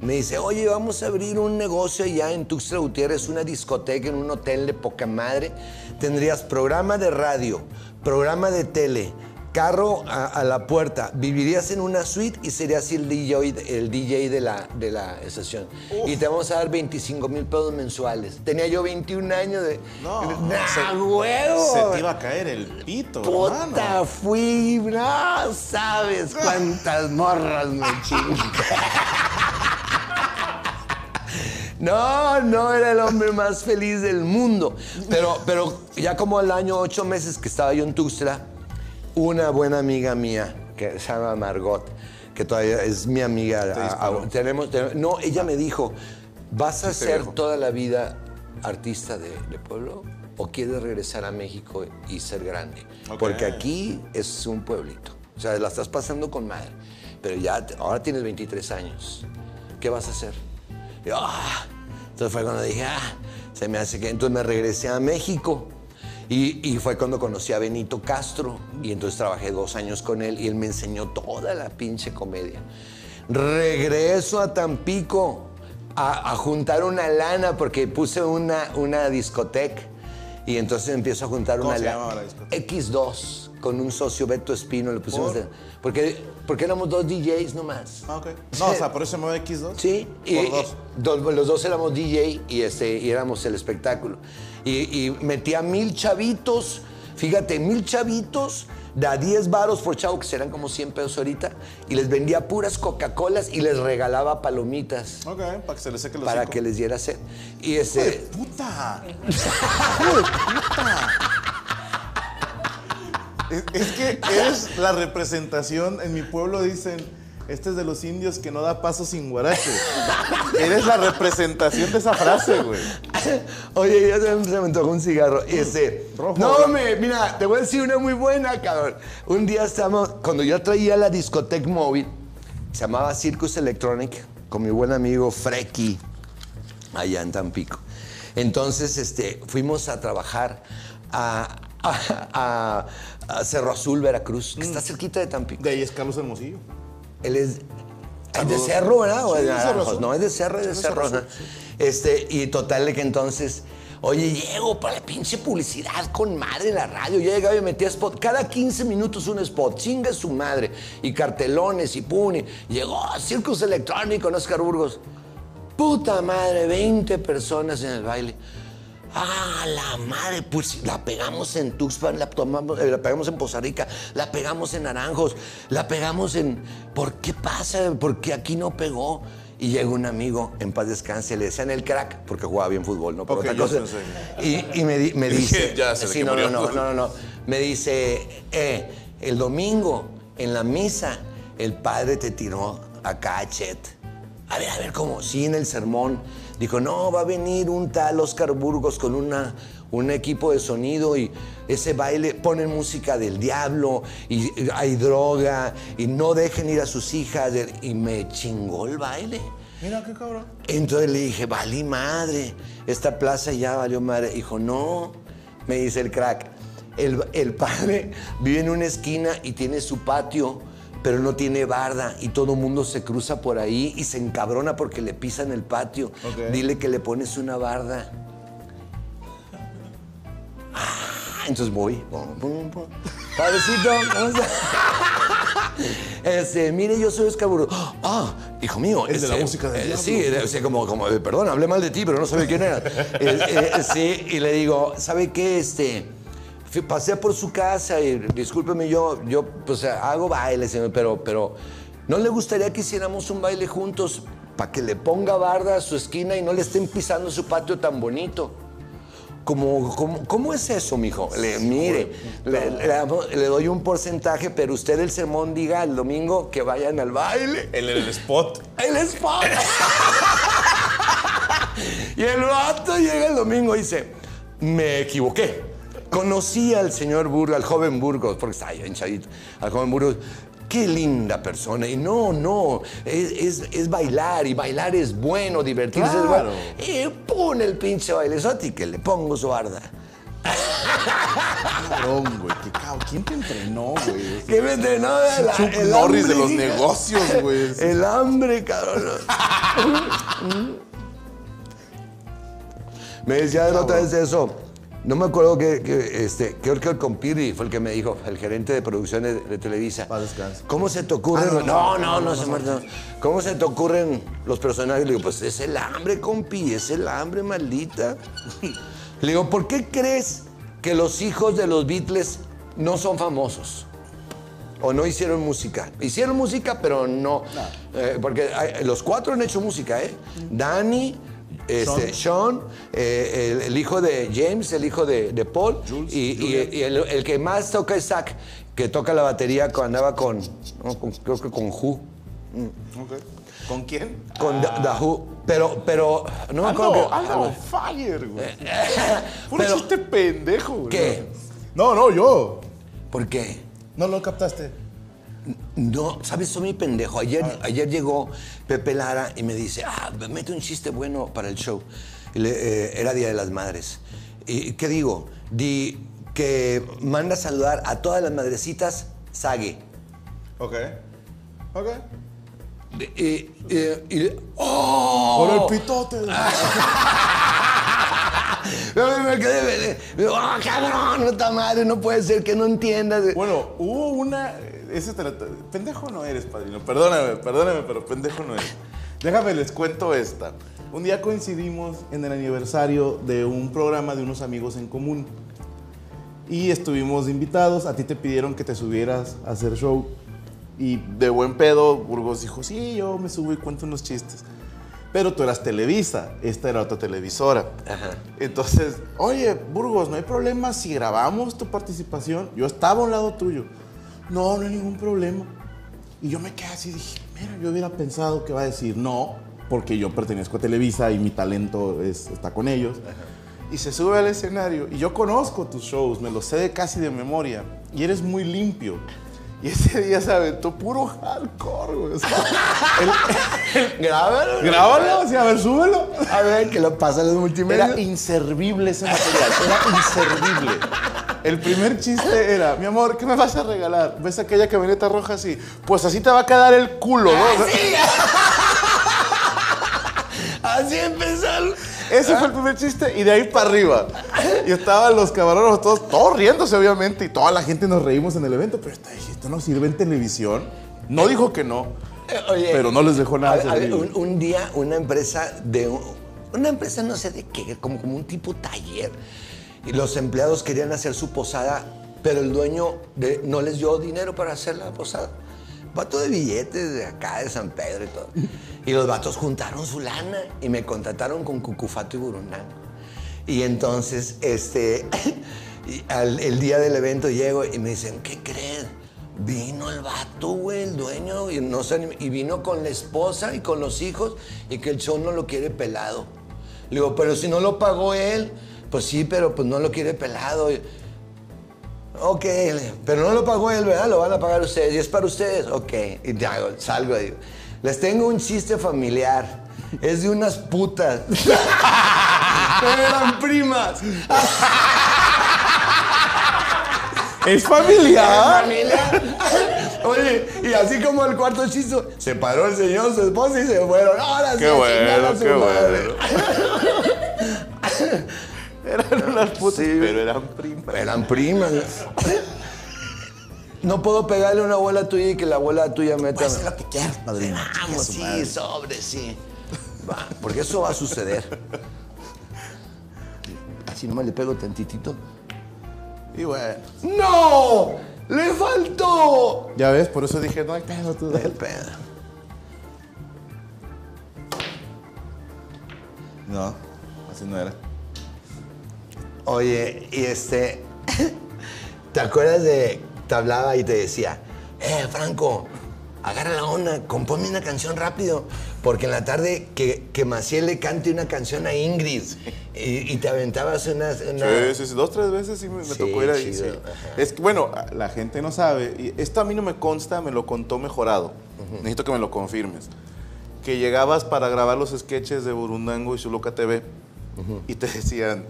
Me dice, oye, vamos a abrir un negocio allá en Tuxtla Gutiérrez, una discoteca en un hotel de poca madre. Tendrías programa de radio, programa de tele, carro a, a la puerta, vivirías en una suite y serías el DJ, el DJ de, la, de la estación. Y te vamos a dar 25 mil pesos mensuales. Tenía yo 21 años de... No, ¡Nah, se- huevo! Se te iba a caer el pito, Puta, hermano. fui, no sabes cuántas morras me chingué. No, no era el hombre más feliz del mundo. Pero, pero ya como al año ocho meses que estaba yo en Tuxtla, una buena amiga mía, que se llama Margot, que todavía es mi amiga. a- a- tenemos, tenemos- no, ella me dijo, ¿vas a Sí ser toda la vida artista de, de pueblo o quieres regresar a México y ser grande? Porque aquí es un pueblito. O sea, la estás pasando con madre. Pero ya, ahora tienes 23 años. ¿Qué vas a hacer? Y, ah. Entonces fue cuando dije, ah, se me hace que... Entonces me regresé a México. Y, y fue cuando conocí a Benito Castro. Y entonces trabajé dos años con él y él me enseñó toda la pinche comedia. Regreso a Tampico a, a juntar una lana porque puse una, una discoteca. Y entonces empiezo a juntar ¿Cómo una se lana. la discoteca? X2 con un socio Beto Espino le pusimos ¿Por? de- porque porque éramos dos DJs nomás. Ah, ok. No, o sea, por eso se mueve X2. Sí, Por dos. dos- los dos éramos DJ y, este, y éramos el espectáculo. Y, y metía mil chavitos, fíjate, mil chavitos, de a 10 varos por chavo, que serán como 100 pesos ahorita, y les vendía puras Coca-Colas y les regalaba palomitas Ok, para que se le seque los para que les diera sed. Y este, ¡Puta! ¡Hijo de puta! Es, es que eres la representación, en mi pueblo dicen, este es de los indios que no da paso sin guarache. Eres la representación de esa frase, güey. Oye, ya se me, me antojó un cigarro. Y. Rojo. No, hombre, mira, te voy a decir una muy buena, cabrón. Un día estamos. Cuando yo traía la discoteca móvil, se llamaba Circus Electronic, con mi buen amigo Freki, allá en Tampico. Entonces, este, fuimos a trabajar a, a- a- a Cerro Azul, Veracruz, que está cerquita de Tampico. De ahí es Carlos Hermosillo. Él es. Es de cerro, ¿verdad? O Sí, de Naranjos. No, es de cerro, es de cerro. Este, y total de que entonces, oye, llego para la pinche publicidad con madre en la radio. Yo llegaba y metía spot. Cada 15 minutos un spot. Chinga su madre. Y cartelones y puni. Llegó Circus Electrónico en Oscar Burgos. Puta madre, 20 personas en el baile. Ah, la madre, pues la pegamos en Tuxpan, la, tomamos, eh, la pegamos en Poza Rica, la pegamos en Naranjos, la pegamos en... ¿Por qué pasa? Porque aquí no pegó. Y llega un amigo, en paz descanse, le decían el crack, porque jugaba bien fútbol, no por otra cosa. Y, y me, me dice... ya sé sí, no, no, no, no, no. Me dice, eh, el domingo, en la misa, el padre te tiró a cachet. A ver, a ver, ¿cómo? Sí, en el sermón. Dijo, no, va a venir un tal Oscar Burgos con una, un equipo de sonido y ese baile ponen música del diablo y hay droga y no dejen ir a sus hijas. Y me chingó el baile. Mira qué cabrón. Entonces le dije, valí madre, esta plaza ya valió madre. Dijo, no, me dice el crack, el, el padre vive en una esquina y tiene su patio, pero no tiene barda y todo el mundo se cruza por ahí y se encabrona porque le pisan el patio. Dile que le pones una barda. Ah, Entonces voy. Padrecito, vamos a- Este, mire, yo soy Oscar Burgos. Ah, hijo mío. Es de la este, música del eh. Sí, o sea, como, como, eh, perdón, hablé mal de ti, pero no sabía quién era. Eh, eh, sí, y le digo, ¿sabe qué? Este, fui- pasé por su casa y discúlpeme, yo, yo pues hago baile, señor, pero, pero ¿no le gustaría que hiciéramos un baile juntos para que le ponga barda a su esquina y no le estén pisando su patio tan bonito? Como, como- ¿Cómo es eso, mijo? Le, mire, le, le damos- le doy un porcentaje, pero usted el sermón diga el domingo que vayan al baile. El, el spot. El spot. y el vato llega el domingo y dice, me equivoqué. Conocí al señor Burgos, al joven Burgos, porque está bien chavito, al joven Burgos. Qué linda persona. Y no, no, es, es- es bailar, y bailar es bueno, divertirse es bueno. Claro. Y pone el pinche bailezote y que le pongo su barda. Cabrón, güey. Qué cabrón. ¿Quién te entrenó, güey? ¿Qué me entrenó? El, Chuck el Norris de los negocios, güey. El hambre, cabrón. me decía otra vez eso. No me acuerdo que, que, este, creo que el compiri fue el que me dijo, el gerente de producciones de, Televisa. ¿Cómo se te ocurren? Ah, no, no, no, no, se. ¿Cómo se te ocurren los personajes? Le digo, pues es el hambre, compi, es el hambre, maldita. Le digo, ¿por qué crees que los hijos de los Beatles no son famosos? ¿O no hicieron música? Hicieron música, pero no. Eh, porque hay- los cuatro han hecho música, ¿eh? Danny, este, Sean, eh, el, el hijo de James, el hijo de, de Paul, Jules, y, y- Julian. y el, el que más toca es Zach, que toca la batería cuando andaba con, no, con- creo que con Who, Ok. ¿Con quién? con The, The Who, pero, pero, no me acuerdo que- Aldo algo- Fire, güey. Puro Pero- chiste pendejo, güey. ¿Qué? No, no, yo. ¿Por qué? No lo captaste. No, ¿sabes? Soy mi pendejo. Ayer, ayer llegó Pepe Lara y me dice, ah, mete un chiste bueno para el show. Le- eh, era Día de las Madres. ¿Y qué digo? Di que manda a saludar a todas las madrecitas Sague. Ok. Ok. Y, y- y- ¡Oh! Por el pitote. Me quedé, me- me- ¡oh, cabrón! No está madre, no puede ser que no entiendas. Bueno, hubo una. Ese te pendejo no eres, padrino. Perdóname, perdóname, pero pendejo no eres. Déjame les cuento esta. Un día coincidimos en el aniversario de un programa de unos amigos en común. Y estuvimos invitados. A ti te pidieron que te subieras a hacer show. Y de buen pedo, Burgos dijo: Sí, yo me subo y cuento unos chistes. Pero tú eras Televisa, esta era otra televisora. Ajá. Entonces, oye, Burgos, no hay problema si grabamos tu participación. Yo estaba a un lado tuyo. No, no hay ningún problema. Y yo me quedé así, dije, mira, yo hubiera pensado que va a decir no, porque yo pertenezco a Televisa y mi talento es- está con ellos. Y se sube al escenario y yo conozco tus shows, me los sé de casi de memoria. Y eres muy limpio. Y ese día se aventó puro hardcore, güey. O sea, Grábalo. grábalo, o sea, a ver, súbelo. A ver, que lo pasa en los multimedia. Era inservible ese material, era inservible. El primer chiste era, mi amor, ¿qué me vas a regalar? ¿Ves aquella camioneta roja así? Pues así te va a quedar el culo, ¿no? Así empezó. el- Ese fue el primer chiste y de ahí para arriba. Y estaban los camarones todos, todos riéndose obviamente y toda la gente nos reímos en el evento, pero esta, dije, esto no sirve en televisión. No dijo que no, Eh, Oye, pero no les dejó nada a- a ver, un, un día una empresa de un- una empresa no sé de qué, como, como un tipo taller. Y los empleados querían hacer su posada, pero el dueño de- no les dio dinero para hacer la posada. Vato de billetes de acá, de San Pedro y todo. Y los vatos juntaron su lana y me contrataron con Cucufato y Burundanga. Y entonces, este, y al- el día del evento llego y me dicen, ¿qué creen? Vino el vato, güey, el dueño, y, no se y vino con la esposa y con los hijos, y que el show no lo quiere pelado. Le digo, pero si no lo pagó él, pues sí, pero pues no lo quiere pelado. Ok, pero no lo pagó él, ¿verdad? Lo van a pagar ustedes. Y es para ustedes. Ok. Y ya, salgo y digo, les tengo un chiste familiar. Es de unas putas. eran primas. Es familiar. familia. Oye, y así como el cuarto chiste, se paró el señor, su esposa y se fueron. Ahora sí, Qué bueno, qué madre. bueno. Eran unas putas, pero eran primas. Eran primas. No puedo pegarle a una abuela tuya y que la abuela tuya meta. Puedes hacer lo que quieras, padrino. Vamos, sí, madre. sobre, sí. Va, porque eso va a suceder. Así nomás le pego tantitito. Y bueno. ¡No! ¡Le faltó! Ya ves, por eso dije, no hay pedo tú. El pedo. No, así no era. Oye, y este. ¿Te acuerdas de. Te hablaba y te decía, eh, Franco, agarra la onda, compónme una canción rápido. Porque en la tarde que, que Maciel le cante una canción a Ingrid y, y te aventabas una. una- Sí, sí, sí, dos, tres veces sí me, me Sí, tocó ir ahí. sí. Es que, bueno, la gente no sabe, y esto a mí no me consta, me lo contó mejorado. Necesito que me lo confirmes. Que llegabas para grabar los sketches de Burundango y Zuloca TV y te decían,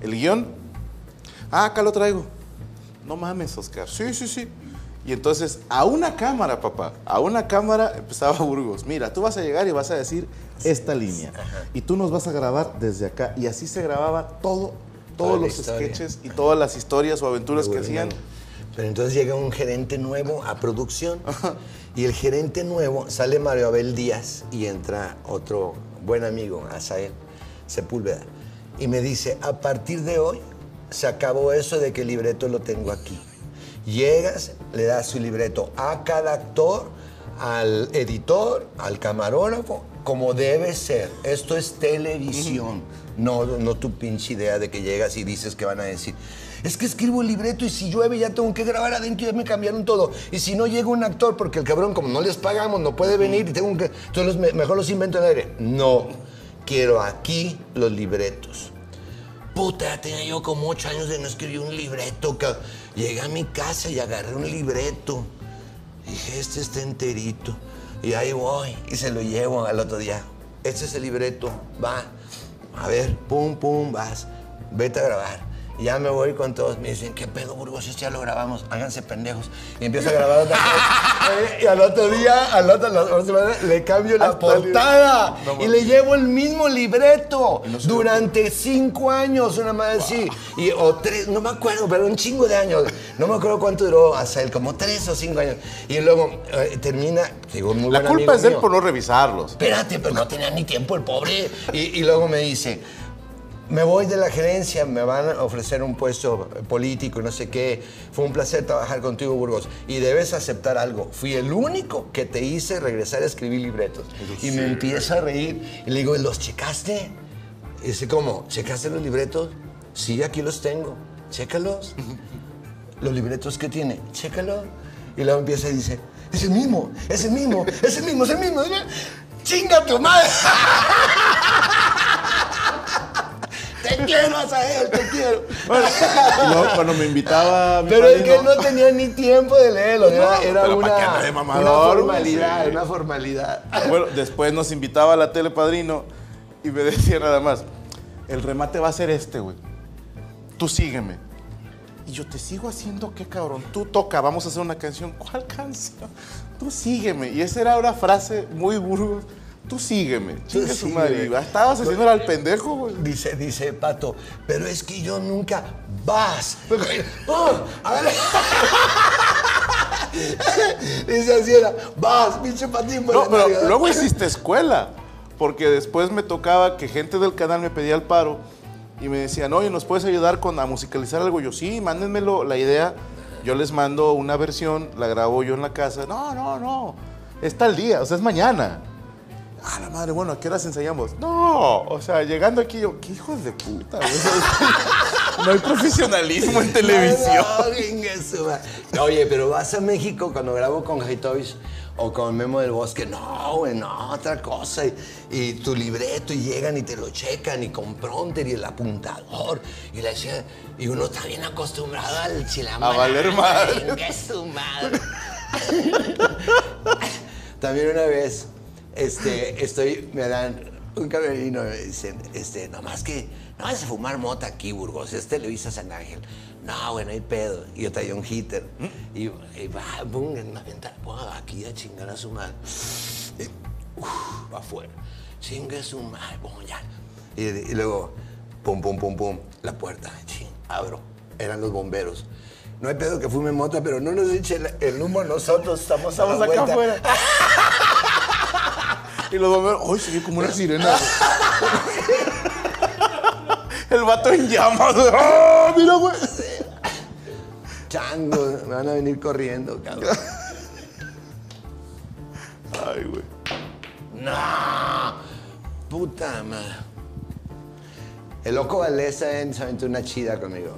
¿el guion? Ah, acá lo traigo. No mames, Oscar. Sí, sí, sí. Y entonces, a una cámara, papá, a una cámara empezaba Burgos. Mira, tú vas a llegar y vas a decir esta línea. Y tú nos vas a grabar desde acá. Y así se grababa todo, todos los sketches y todas las historias o aventuras que hacían. Pero entonces llega un gerente nuevo a producción y el gerente nuevo sale Mario Abel Díaz y entra otro buen amigo, Asael Sepúlveda, y me dice, a partir de hoy se acabó eso de que el libreto lo tengo aquí. Llegas, le das su libreto a cada actor, al editor, al camarógrafo, como debe ser. Esto es televisión, no, no tu pinche idea de que llegas y dices que van a decir. Es que escribo el libreto y si llueve ya tengo que grabar adentro y ya me cambiaron todo. Y si no llega un actor, porque el cabrón, como no les pagamos, no puede venir y tengo que. Entonces me- mejor los invento en el aire. No, quiero aquí los libretos. Puta, ya tenía yo como ocho años de no escribir un libreto. Llegué a mi casa y agarré un libreto. Dije, este está enterito. Y ahí voy y se lo llevo al otro día. Este es el libreto, va. A ver, pum, pum, vas. Vete a grabar. Ya me voy con todos. Me dicen, ¿qué pedo, Burgos? Esto ya lo grabamos. Háganse pendejos. Y empiezo a grabar otra. Oye, y al otro día, al otro, la otra semana, le cambio la portada. No y le llevo el mismo libreto. no durante cinco años, una madre así. Y, o tres, no me acuerdo, pero un chingo de años. No me acuerdo cuánto duró hasta él, como tres o cinco años. Y luego eh, termina, digo, muy La buen culpa amigo es de él mío. por no revisarlos. Espérate, pero no tenía ni tiempo el pobre. Y, y luego me dice, me voy de la gerencia, me van a ofrecer un puesto político, no sé qué. Fue un placer trabajar contigo, Burgos. Y debes aceptar algo. Fui el único que te hice regresar a escribir libretos. Y me empieza a reír. Y le digo, ¿los checaste? Y dice, ¿cómo? ¿Checaste los libretos? Sí, aquí los tengo. Chécalos. ¿Los libretos que tiene? Chécalos. Y luego empieza y dice, es el mismo, es el mismo, es el mismo, es el mismo. ¡Chinga tu madre! te quiero, Asael, te quiero. Bueno, y luego cuando me invitaba a mi Pero es que él no tenía ni tiempo de leerlo. Era, No, era pero ¿para qué una, de una mamador, güey? formalidad, Sí. una formalidad. Bueno, después nos invitaba a la tele padrino y me decía nada más, el remate va a ser este, güey. Tú sígueme. Y yo te sigo haciendo qué cabrón. Tú toca, vamos a hacer una canción. ¿Cuál canción? Tú sígueme. Y esa era una frase muy burgos. Tú sígueme. Chingue su madre. sígueme. Estabas haciendo al pendejo, güey. Dice, dice Pato, pero es que yo nunca vas. Oh, a ver. Dice así era, vas, pinche patín. No, pero medio". luego hiciste escuela. Porque después me tocaba que gente del canal me pedía el paro y me decían, oye, ¿nos puedes ayudar con a musicalizar algo? Yo, sí, mándenmelo la idea. Yo les mando una versión, la grabo yo en la casa. No, no, no. Está el día, o sea, es mañana. Ah, la madre, bueno, ¿a qué horas ensayamos? No, o sea, llegando aquí yo, qué hijos de puta. No hay profesionalismo en televisión. No. Oye, pero vas a México cuando grabo con Toys o con Memo del Bosque. No, güey, no, otra cosa. Y, y tu libreto y llegan y te lo checan y con pronter y el apuntador. Y, la decía- y uno está bien acostumbrado al chilamán. A valer madre. Su madre. También una vez, este, estoy, me dan un camerino, me dicen, este, nomás que, no vas a fumar mota aquí, Burgos, es Televisa San Ángel. No, bueno, hay pedo. Y yo traía un hitter. Y, y va, pum, en la ventana, aquí a chingar a su madre. Y, uf, afuera. Chinga su madre, pum, ya. Y, y luego, pum, pum, pum, pum, la puerta, ching, abro. Eran los bomberos. No hay pedo que fume mota, pero no nos eche el, el humo a nosotros, estamos, a la Estamos acá afuera. Y los bomberos, ¡ay, se ve como una sirena! El vato en llamas. ¡Ah, mira, güey! Chango, me van a venir corriendo, cabrón. Ay, güey. ¡No! Puta madre. El loco Valdés también se aventó una chida conmigo.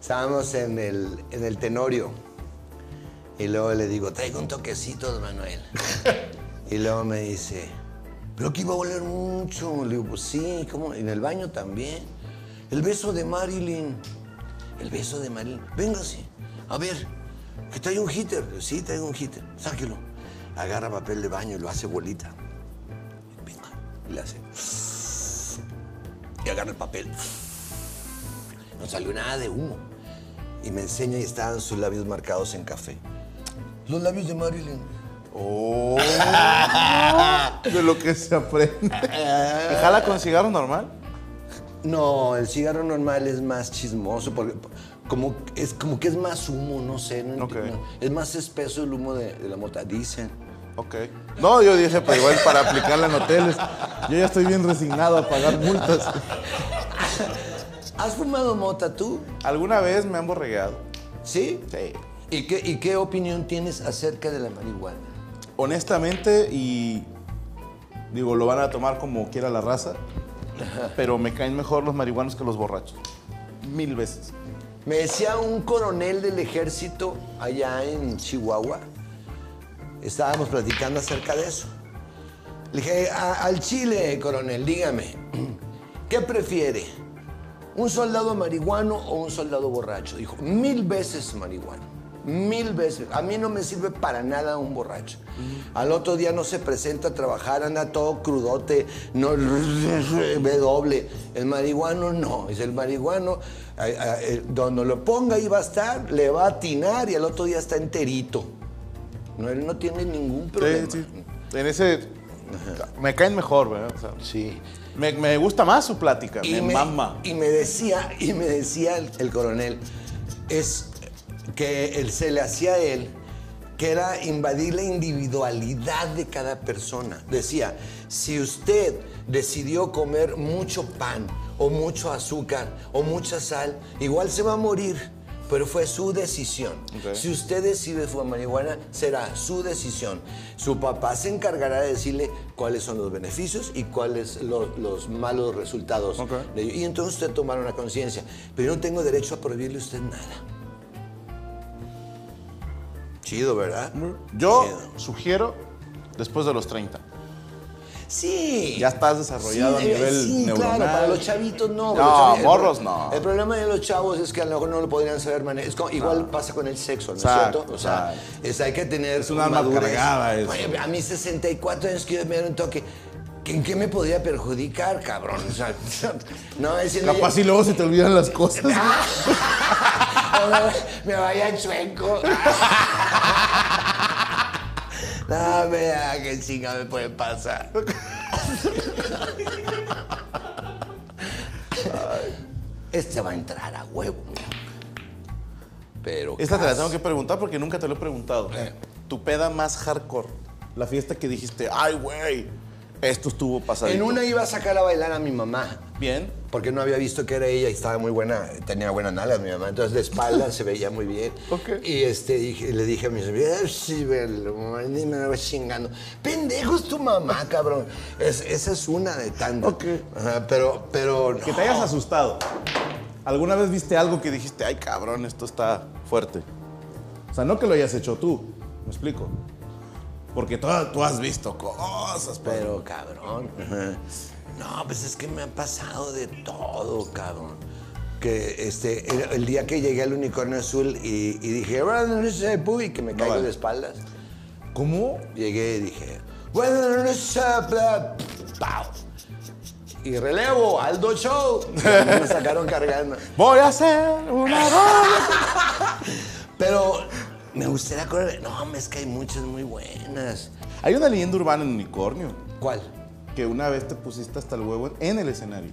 Estábamos en el, en el Tenorio. Y luego le digo, traigo un toquecito de Manuel. y luego me dice, pero aquí va a oler mucho. Le digo, pues sí, ¿cómo? En el baño también. El beso de Marilyn. El beso de Marilyn. Véngase. A ver, que trae un hitter. Sí, traigo un hitter. Sáquelo. Agarra papel de baño y lo hace bolita. Venga. Y le hace. Y agarra el papel. No salió nada de humo. Y me enseña y estaban sus labios marcados en café. Los labios de Marilyn. Oh, de lo que se aprende. ¿Y jala con cigarro normal? No, el cigarro normal es más chismoso porque como, es como que es más humo, no sé. no entiendo. Es más espeso el humo de, de la mota, dicen. Ok. No, yo dije, pero igual para aplicarla en hoteles. Yo ya estoy bien resignado a pagar multas. ¿Has fumado mota tú? ¿Alguna vez me han borregueado? ¿Sí? Sí. ¿Y qué, ¿Y qué opinión tienes acerca de la marihuana? Honestamente, y digo, lo van a tomar como quiera la raza, pero me caen mejor los marihuanos que los borrachos. Mil veces. Me decía un coronel del ejército allá en Chihuahua. Estábamos platicando acerca de eso. Le dije, "A- al Chile, coronel, dígame, ¿qué prefiere? ¿Un soldado marihuano o un soldado borracho? Dijo, mil veces marihuano. Mil veces. A mí no me sirve para nada un borracho. Al otro día no se presenta a trabajar, anda todo crudote, no ve doble. El marihuano no. Dice, el marihuano, eh, donde lo ponga ahí va a estar, le va a atinar y al otro día está enterito. No, él no tiene ningún problema. Sí, sí. En ese. Me caen mejor, ¿verdad? O sea, Sí. me, me gusta más su plática, me, mama. y me decía, y me decía el, el coronel, es que él, se le hacía a él que era invadir la individualidad de cada persona. Decía, si usted decidió comer mucho pan o mucho azúcar o mucha sal, igual se va a morir. Pero fue su decisión. Si usted decide fumar marihuana, será su decisión. Su papá se encargará de decirle cuáles son los beneficios y cuáles los, los malos resultados. Y entonces usted tomará una conciencia. Pero yo no tengo derecho a prohibirle a usted nada. Chido, ¿verdad? Yo Chido. sugiero después de los 30. Sí. Ya estás desarrollado Sí, a nivel Sí, neuronal. claro, para los chavitos no. No, para los chavi- el morros no. El problema de los chavos es que a lo mejor no lo podrían saber manejar. Es como- igual pasa con el sexo, ¿no es cierto? O sea, es, hay que tener Es un arma madurez. cargada eso. Oye, a mis 64 años quiero me dar un toque. ¿En qué me podría perjudicar, cabrón? O sea, no, diciendo... Capaz y luego se te olvidan las cosas. me vaya chueco. No, vea, qué chinga me puede pasar. Este va a entrar a huevo. Pero. Esta te la tengo que preguntar porque nunca te lo he preguntado. Eh. Tu peda más hardcore. La fiesta que dijiste, ay, güey, esto estuvo pasadito. En una iba a sacar a bailar a mi mamá. Bien. Porque no había visto que era ella y estaba muy buena, tenía buenas nalgas mi mamá, entonces de espalda se veía muy bien. Ok. Y este, dije- le dije a mis amigos, "Ay, sí, me vas chingando. Pendejo es tu mamá, cabrón. Es- esa es una de tantas. Ok. Ajá, pero, pero. Que te hayas asustado. ¿Alguna vez viste algo que dijiste, ay cabrón, esto está fuerte? O sea, no que lo hayas hecho tú, me explico. Porque tú, tú has visto cosas, pero cabrón. No, pues es que me ha pasado de todo, cabrón. Que este, el, el día que llegué al unicornio azul y, y dije, bueno, no sé, puy, que me caigo vale. de espaldas. ¿Cómo? Llegué y dije, bueno, no sé, pau. Y relevo, Aldo Show. Y me sacaron cargando. Voy a hacer una Pero me gustaría correr. No, es que hay muchas muy buenas. Hay una leyenda urbana en Unicornio ¿Cuál? que una vez te pusiste hasta el huevo en el escenario.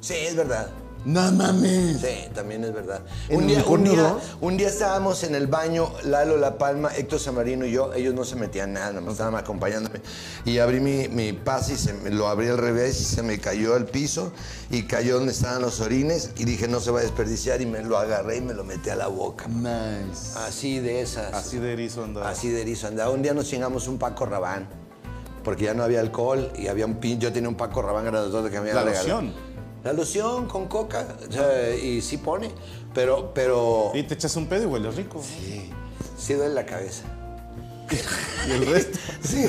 Sí, es verdad. No mames. Sí, también es verdad. ¿En Un día, un, día, un día estábamos en el baño, Lalo La Palma, Héctor Samarino y yo. Ellos no se metían nada, nada más estaban acompañándome. Y abrí mi, mi pase y se me- lo abrí al revés y se me cayó al piso y cayó donde estaban los orines. Y dije, no se va a desperdiciar. Y me lo agarré y me lo metí a la boca. Nice. Así de esas. Así de erizo andaba. Así de erizo andaba. Un día nos chingamos un Paco Rabán. Porque ya no había alcohol y había un pin. Yo tenía un Paco Rabán grandote que me había La regalado. loción. La loción con coca. y sí pone. Pero, pero. Y te echas un pedo y huele rico. Sí, sí duele la cabeza. Y el resto. Sí,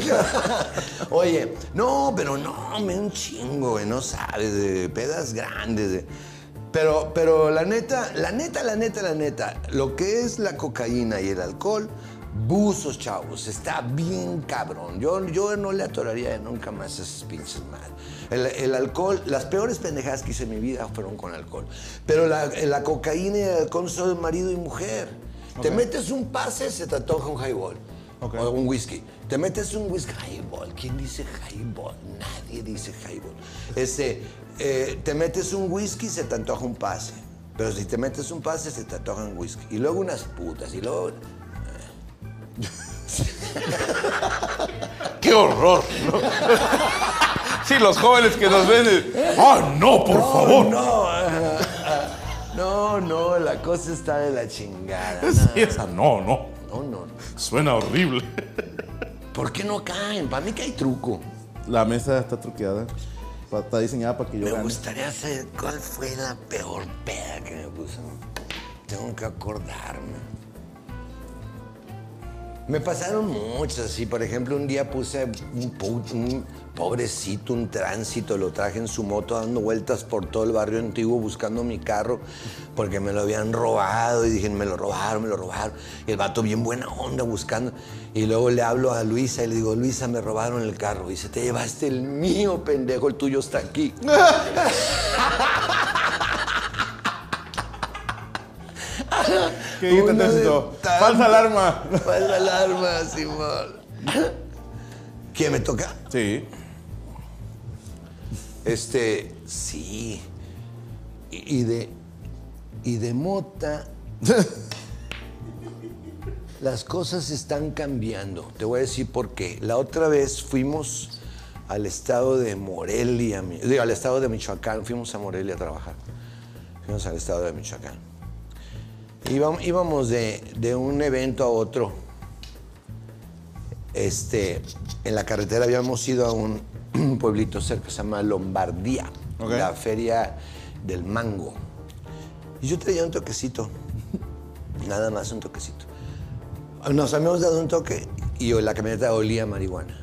Oye, no, pero no, me un chingo, güey, no sabes, de pedas grandes. de- Pero, pero la neta, la neta, la neta, la neta, lo que es la cocaína y el alcohol, buzos, chavos, está bien cabrón. Yo, yo no le atoraría nunca más a esas pinches madres. El, el alcohol, las peores pendejadas que hice en mi vida fueron con alcohol. Pero la, la cocaína y el alcohol son marido y mujer. Te metes un pase, se te antoja un highball. Ok. O un whisky. Te metes un whisky highball. ¿Quién dice highball? Nadie dice highball. Este, eh, te metes un whisky, se te antoja un pase. Pero si te metes un pase, se te antoja un whisky. Y luego unas putas. Y luego. ¡Qué horror! ¿no? sí, los jóvenes que nos ven. ¡Ah, no, por favor! No, ah, ah, no, no, la cosa está de la chingada. Sí, esa no, no. No, no, no. Suena horrible. ¿Por qué no caen? Para mí que hay truco. La mesa está truqueada. Está diseñada para que yo Me gane. gustaría saber cuál fue la peor peda que me puso. Tengo que acordarme. Me pasaron muchas, así. Por ejemplo, un día puse un pobrecito, un tránsito, lo traje en su moto dando vueltas por todo el barrio antiguo buscando mi carro porque me lo habían robado y dije, me lo robaron, me lo robaron. Y el vato bien buena onda buscando. Y luego le hablo a Luisa y le digo, Luisa, me robaron el carro. Y dice, te llevaste el mío, pendejo, el tuyo está aquí. ¿Qué dijiste, tantas. Falsa alarma. Falsa alarma, Simón. ¿Quién me toca? Sí. Este, sí. Y, y de. Y de mota. las cosas están cambiando. Te voy a decir por qué. La otra vez fuimos al estado de Morelia, digo, al estado de Michoacán. Fuimos a Morelia a trabajar. Fuimos al estado de Michoacán. Íbamos, íbamos de, de un evento a otro. Este, en la carretera habíamos ido a un pueblito cerca que se llama Lombardía, la feria del mango. Y yo traía un toquecito, nada más un toquecito. Nos habíamos dado un toque y yo- la camioneta olía a marihuana.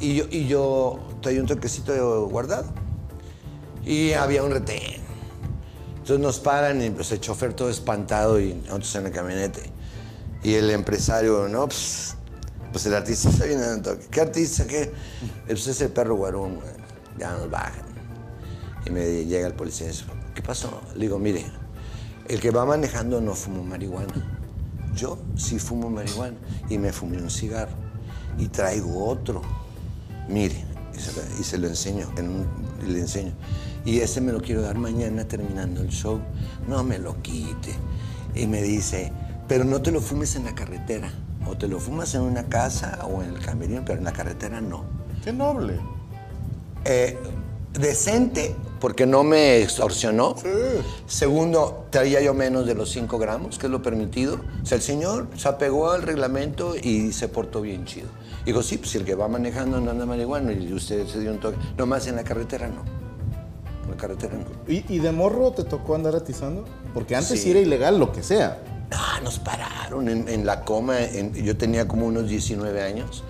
Y yo, y yo traía un toquecito guardado. Y había un retén. Entonces nos paran y pues el chofer todo espantado y nosotros en la camioneta. Y el empresario, no, pues, pues el artista está bien en el toque. ¿Qué artista? ¿Qué? Pues es el perro guarón. Ya nos bajan. Y me llega el policía y dice, ¿qué pasó? Le digo, mire, el que va manejando no fumó marihuana. Yo sí fumo marihuana y me fumé un cigarro. Y traigo otro. Mire, y se, lo- enseño, en le enseño. Y ese me lo quiero dar mañana terminando el show. No me lo quite. Y me dice, pero no te lo fumes en la carretera. O te lo fumas en una casa o en el camerino, pero en la carretera no. Qué noble. Eh, decente, porque no me extorsionó. Segundo, traía yo menos de los 5 gramos, que es lo permitido. O sea, el señor se apegó al reglamento y se portó bien chido. Digo, sí, pues el que va manejando no anda marihuana y usted se dio un toque. Nomás en la carretera no. La carretera. ¿Y, y de morro te tocó andar atizando? Porque antes Sí. era ilegal lo que sea. Ah, nos pararon en, en la coma. en- yo tenía como unos 19 años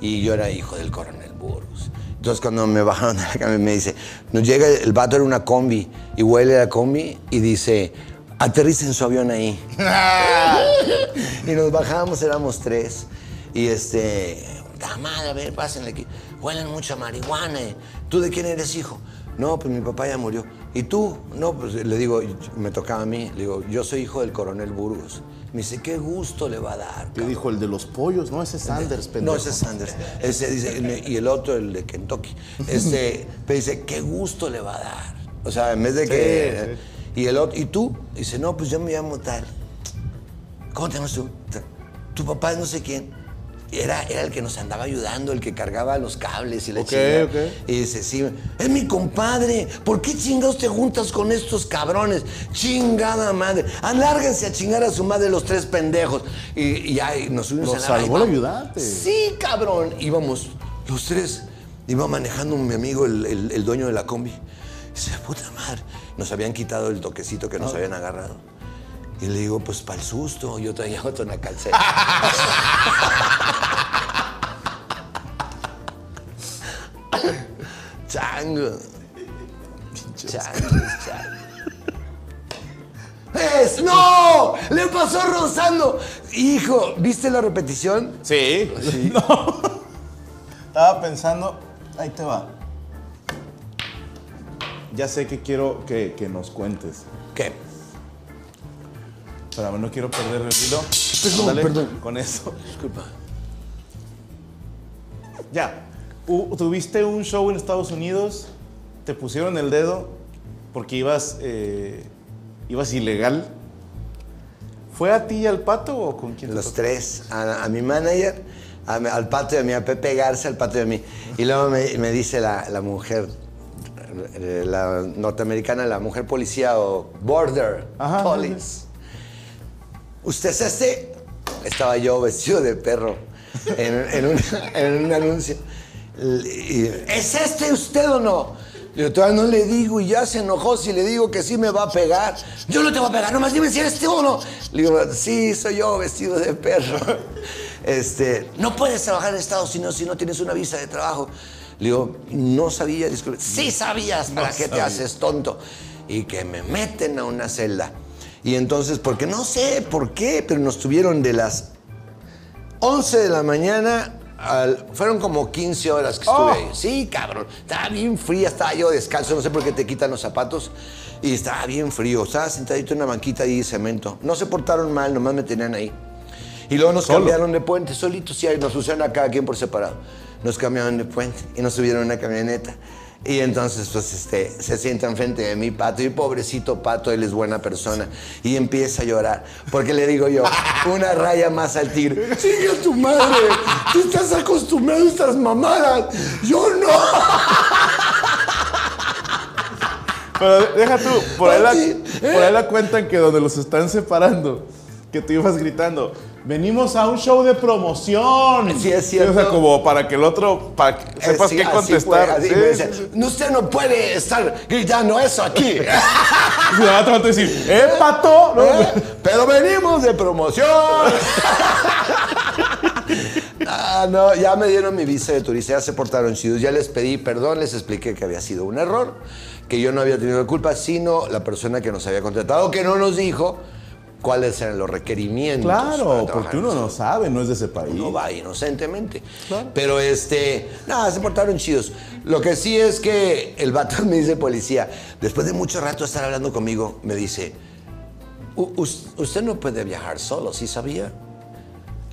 y yo era hijo del coronel Burgos. Entonces cuando me bajaron de la cama me dice, nos llega el vato era una combi y huele la combi y dice, aterricen su avión ahí. y nos bajamos, éramos tres. Y este, madre, a ver, pásenle aquí. Huelen mucho a marihuana. ¿Tú de quién eres hijo? No, pues mi papá ya murió. ¿Y tú? No, pues le digo, me tocaba a mí. Le digo, yo soy hijo del coronel Burgos. Me dice, qué gusto le va a dar. Yo cabrón". dijo el de los pollos, no, ese es Sanders, pendejo. No, ese es Sanders. Ese dice, y el otro, el de Kentucky. Este, me dice, qué gusto le va a dar. O sea, en vez de que. Y el otro, ¿y tú? Dice, no, pues yo me llamo tal. ¿Cómo te llamas tú? Tu papá es no sé quién. Era, era el que nos andaba ayudando, el que cargaba los cables y la Ok, chingada. ok. Y dice, sí, es mi compadre. ¿Por qué chingados te juntas con estos cabrones? Chingada madre. Alárguense a chingar a su madre los tres pendejos. Y, y ya y nos subimos Lo a la salvó ayudante. Sí, cabrón. Íbamos los tres. Iba manejando mi amigo, el, el- el dueño de la combi. Dice, puta madre. Nos habían quitado el toquecito que nos habían agarrado. Y le digo, pues para el susto. Yo traía otro en la calceta. Chango. Chango, chango. ¡Es! ¡No! ¡Le pasó rozando! Hijo, ¿viste la repetición? Sí. No. Estaba pensando, ahí te va. Ya sé que quiero que, que nos cuentes. ¿Qué? Pero no quiero perder el hilo. Perdón, perdón. Con eso. Disculpa. Ya. U- tuviste un show en Estados Unidos, te pusieron el dedo porque ibas, eh, ibas ilegal. ¿Fue a ti y al pato o con quién? Los tres, a, a mi manager, a al pato de mí, a Pepe Garza, al pato de mí. Y luego me, me dice la, la mujer, la norteamericana, la mujer policía o border Ajá, police. ¿Usted es este? Estaba yo vestido de perro en, en un, en un anuncio. Y, ¿Es este usted o no? Le digo, todavía no le digo y ya se enojó si le digo que sí me va a pegar. Yo no te voy a pegar, nomás dime si eres tú o no. Le digo, sí, soy yo vestido de perro. Este, no puedes trabajar en Estados Unidos si no tienes una visa de trabajo. Le digo, no sabía, disculpe. Sí sabías, ¿para No qué te haces tonto? Y que me meten a una celda. Y entonces, porque no sé por qué, pero nos tuvieron de las 11 de la mañana, al- fueron como 15 horas que estuve Oh. ahí. Sí, cabrón. Estaba bien fría, estaba yo descalzo, no sé por qué te quitan los zapatos. Y estaba bien frío, estaba sentadito en una banquita ahí de cemento. No se portaron mal, nomás me tenían ahí. Y luego nos ¿Solo? cambiaron de puente, solitos, sí, nos pusieron a cada quien por separado. Nos cambiaron de puente y nos subieron a una camioneta. Y entonces, pues, este, se sienta enfrente de mí, Pato, y pobrecito Pato, él es buena persona. Y empieza a llorar, porque le digo yo, una raya más al tigre. ¡Sigue a tu madre! ¡Tú estás acostumbrado a estas mamadas! ¡Yo no! Pero deja tú, por ahí, la, ¿eh? por ahí la cuentan que donde los están separando, que tú ibas gritando, venimos a un show de promoción. Sí, es cierto. o sea, como para que el otro, para que sepas Eh, sí, qué así contestar. fue, así Sí, me sí, decía, sí. "No, Usted no puede estar gritando eso aquí. Y la otra va a decir, ¡eh, pato! ¿No? ¿Eh? Pero venimos de promoción. Ah, no, ya me dieron mi visa de turista, ya se portaron chidos, ya les pedí perdón, les expliqué que había sido un error, que yo no había tenido culpa, sino la persona que nos había contratado, que no nos dijo cuáles eran los requerimientos. Claro, porque uno no sabe, no es de ese país. no va inocentemente. Claro. Pero este, nada, se portaron chidos. Lo que sí es que el vato me dice policía, después de mucho rato estar hablando conmigo, me dice, "U- us- usted no puede viajar solo, ¿sí sabía?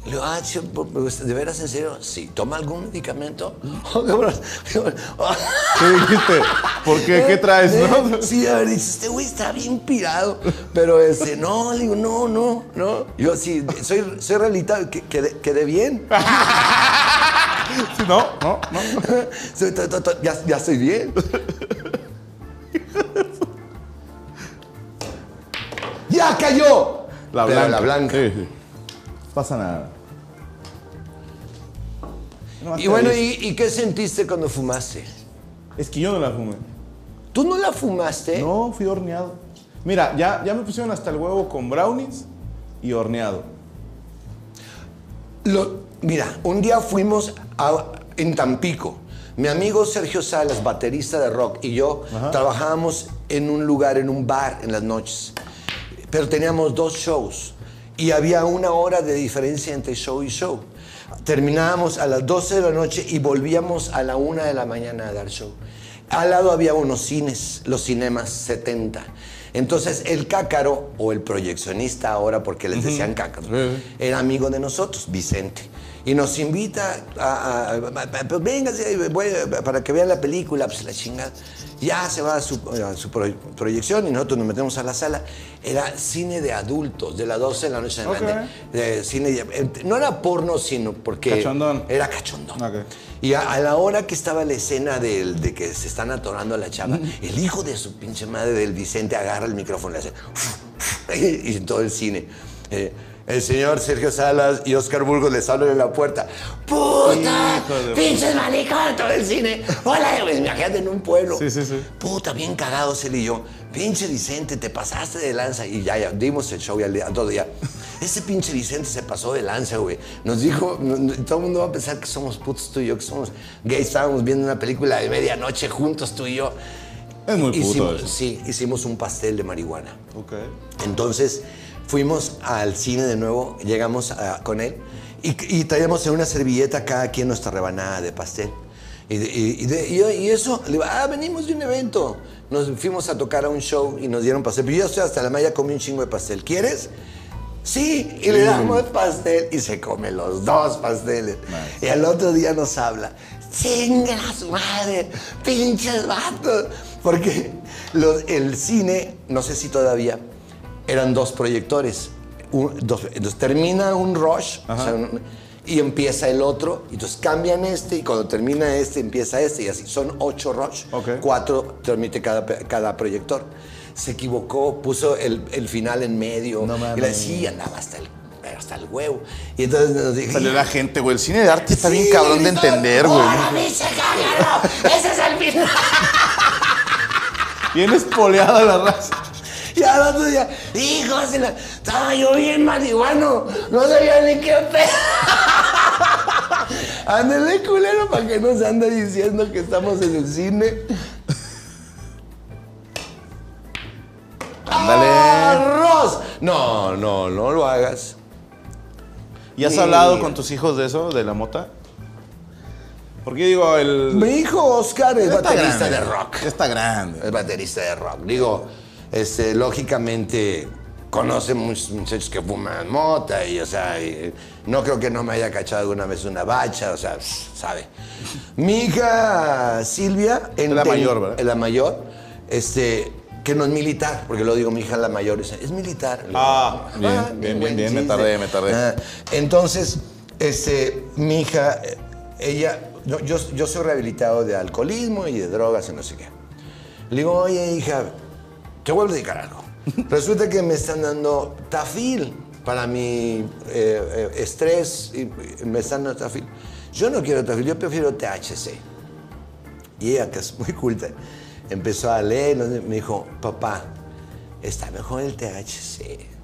Le digo, ah, ¿de veras en serio? Sí, ¿toma algún medicamento? Oh, cabrón. ¿Qué dijiste? ¿Por qué? ¿Qué traes, Eh, no? Sí, a ver, dice, este güey está bien pirado. Pero este, no, le digo, no, no, no. Yo sí, soy, soy realita, que, quedé, quedé bien. No, no, no. Ya, ya estoy bien. ¡Ya cayó! La Pero blanca. la blanca. Sí, sí. Pasa nada. Nomás Y bueno. ¿y, y qué sentiste cuando fumaste? Es que yo no la fumé. ¿Tú no la fumaste? No, fui horneado. Mira, ya, ya me pusieron hasta el huevo con brownies y horneado. Lo- mira, un día fuimos a- en Tampico. Mi amigo Sergio Salas, baterista de rock, y yo trabajábamos en un lugar, en un bar en las noches. Pero teníamos dos shows y había una hora de diferencia entre show y show. Terminábamos a las 12 de la noche y volvíamos a la 1 de la mañana a dar show. Al lado había unos cines, los cinemas 70. Entonces el cácaro, o el proyeccionista ahora, porque les decían cácaro, era amigo de nosotros, Vicente. Y nos invita a, a- a- pues véngase, voy a- para que vean la película, pues la chingada. Ya se va a su, a su pro- proyección y nosotros nos metemos a la sala. Era cine de adultos, de las 12 de la noche en adelante. De cine no era porno, sino porque Cachondón. era cachondón. Ok. Y a, a la hora que estaba la escena de que se están atorando a la chava, el hijo de su pinche madre del Vicente agarra el micrófono y le hace. Y todo el cine. eh, el señor Sergio Salas y Oscar Burgos les hablan en la puerta. ¡Puta! ¡Pinches maricón! Todo el cine. Hola, güey, imagínate en un pueblo. Sí, sí, sí. Puta, bien cagados él y yo. Pinche Vicente, te pasaste de lanza. Y ya, ya, dimos el show y al día, todo día. Ese pinche Vicente se pasó de lanza, güey. Nos dijo, todo el mundo va a pensar que somos putos tú y yo, que somos gays. Estábamos viendo una película de medianoche juntos tú y yo. Es muy puto Hicimos- eso. Sí, hicimos un pastel de marihuana. Ok. Entonces fuimos al cine de nuevo, llegamos a- con él y, y traíamos en una servilleta cada quien nuestra rebanada de pastel. Y, de- y- de- y eso, le digo, ah, venimos de un evento. Nos fuimos a tocar a un show y nos dieron pastel. Pero yo estoy hasta la malla, comí un chingo de pastel. ¿Quieres? Sí, y le damos pastel y se come los dos pasteles. Y al otro día nos habla, chinga su madre, pinches vatos. Porque los- el cine, no sé si todavía, eran dos proyectores. Un- dos- entonces termina un rush o sea, un- y empieza el otro. y Entonces cambian este y cuando termina este empieza este y así. Son ocho rush. Ok. Cuatro transmite cada, cada proyector. Se equivocó, puso el, el final en medio. No y le decía, andaba hasta el, hasta el huevo. Y entonces nos dijo... Salió la gente, güey. El cine de arte está bien Sí, cabrón de entender, güey. ¡Ese es el final! Bien espoleada la raza. Y al otro día, hijos de la... Estaba yo bien marihuano. No sabía ni qué pedo. Ándale, culero, para que no se ande diciendo que estamos en el cine. Ándale. ¡Arroz! No, no, no lo hagas. ¿Y has Sí. hablado con tus hijos de eso, de la mota? Porque digo, el. Mi hijo Oscar es baterista grande. de rock. Está grande. Es baterista de rock. Digo, este, lógicamente conoce muchos muchachos que fuman mota y, o sea, y, no creo que no me haya cachado alguna vez una bacha, o sea, sabe. Mi hija Silvia, en la mayor, ¿verdad? La mayor, este, que no es militar, porque lo digo, mi hija la mayor es, es militar. Digo, Ah, bien, bien, buen bien, bien, me tardé, me tardé. Ah, entonces, este, mi hija, eh, ella, yo, yo, yo soy rehabilitado de alcoholismo y de drogas y no sé qué. Le digo, oye, hija, te voy a dedicar algo. Resulta que me están dando tafil para mi eh, eh, estrés y y me están dando tafil. Yo no quiero tafil, yo prefiero THC. Y ella, que es muy culta, empezó a leer, ¿no? me dijo, papá, está mejor el THC.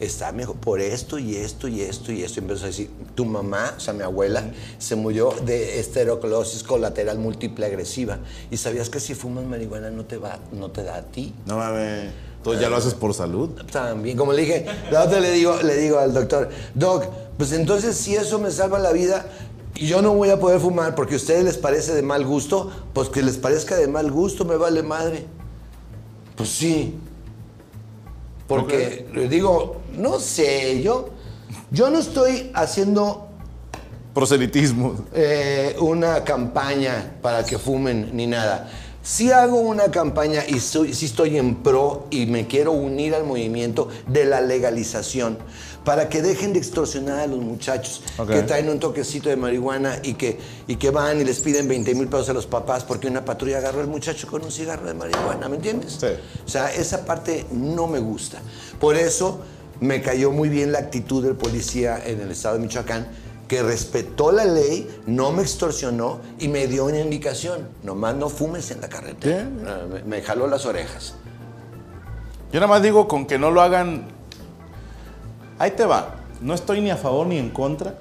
Está mejor por esto y esto y esto y esto. Y empezó a decir, tu mamá, o sea, mi abuela, se murió de esterocolesis colateral múltiple agresiva. ¿Y sabías que si fumas marihuana no te, va, no te da a ti? No mames. Tú ya lo haces por salud. También, como le dije, la otra le digo, le digo al doctor, Doc, pues entonces si eso me salva la vida y yo no voy a poder fumar porque a ustedes les parece de mal gusto, pues que les parezca de mal gusto, me vale madre. Pues sí. Porque le digo, no sé, yo, yo no estoy haciendo Proselitismo. eh, una campaña para que fumen ni nada. Sí hago una campaña y soy, sí estoy en pro y me quiero unir al movimiento de la legalización para que dejen de extorsionar a los muchachos que traen un toquecito de marihuana y que, y que van y les piden 20 mil pesos a los papás porque una patrulla agarró al muchacho con un cigarro de marihuana, ¿me entiendes? Sí. O sea, esa parte no me gusta. Por eso me cayó muy bien la actitud del policía en el estado de Michoacán que respetó la ley, no me extorsionó y me dio una indicación. Nomás no fumes en la carretera. Ah, Me, me jaló las orejas. Yo nada más digo con que no lo hagan. Ahí te va. No estoy ni a favor ni en contra,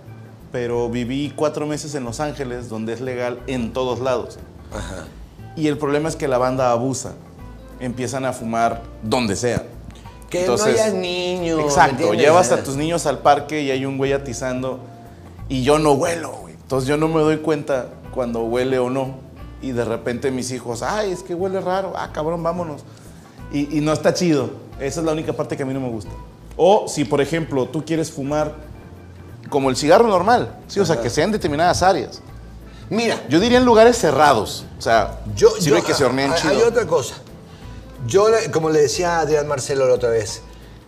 pero viví cuatro meses en Los Ángeles, donde es legal en todos lados. Ajá. Y el problema es que la banda abusa. Empiezan a fumar donde sea. Que no haya niños. ¿me Exacto. Llevas a tus niños al parque y hay un güey atizando y yo no huelo, güey. Entonces yo no me doy cuenta cuando huele o no. Y de repente mis hijos, ay, es que huele raro. Ah, cabrón, vámonos. Y, y no está chido. Esa es la única parte que a mí no me gusta. O si, por ejemplo, tú quieres fumar como el cigarro normal, sí, o sea, que sea en determinadas áreas. Mira, Yo diría en lugares cerrados. O sea, yo, sirve yo- que se horneen hay- chido. Hay otra cosa. Yo, como le decía a Adrián Marcelo la otra vez,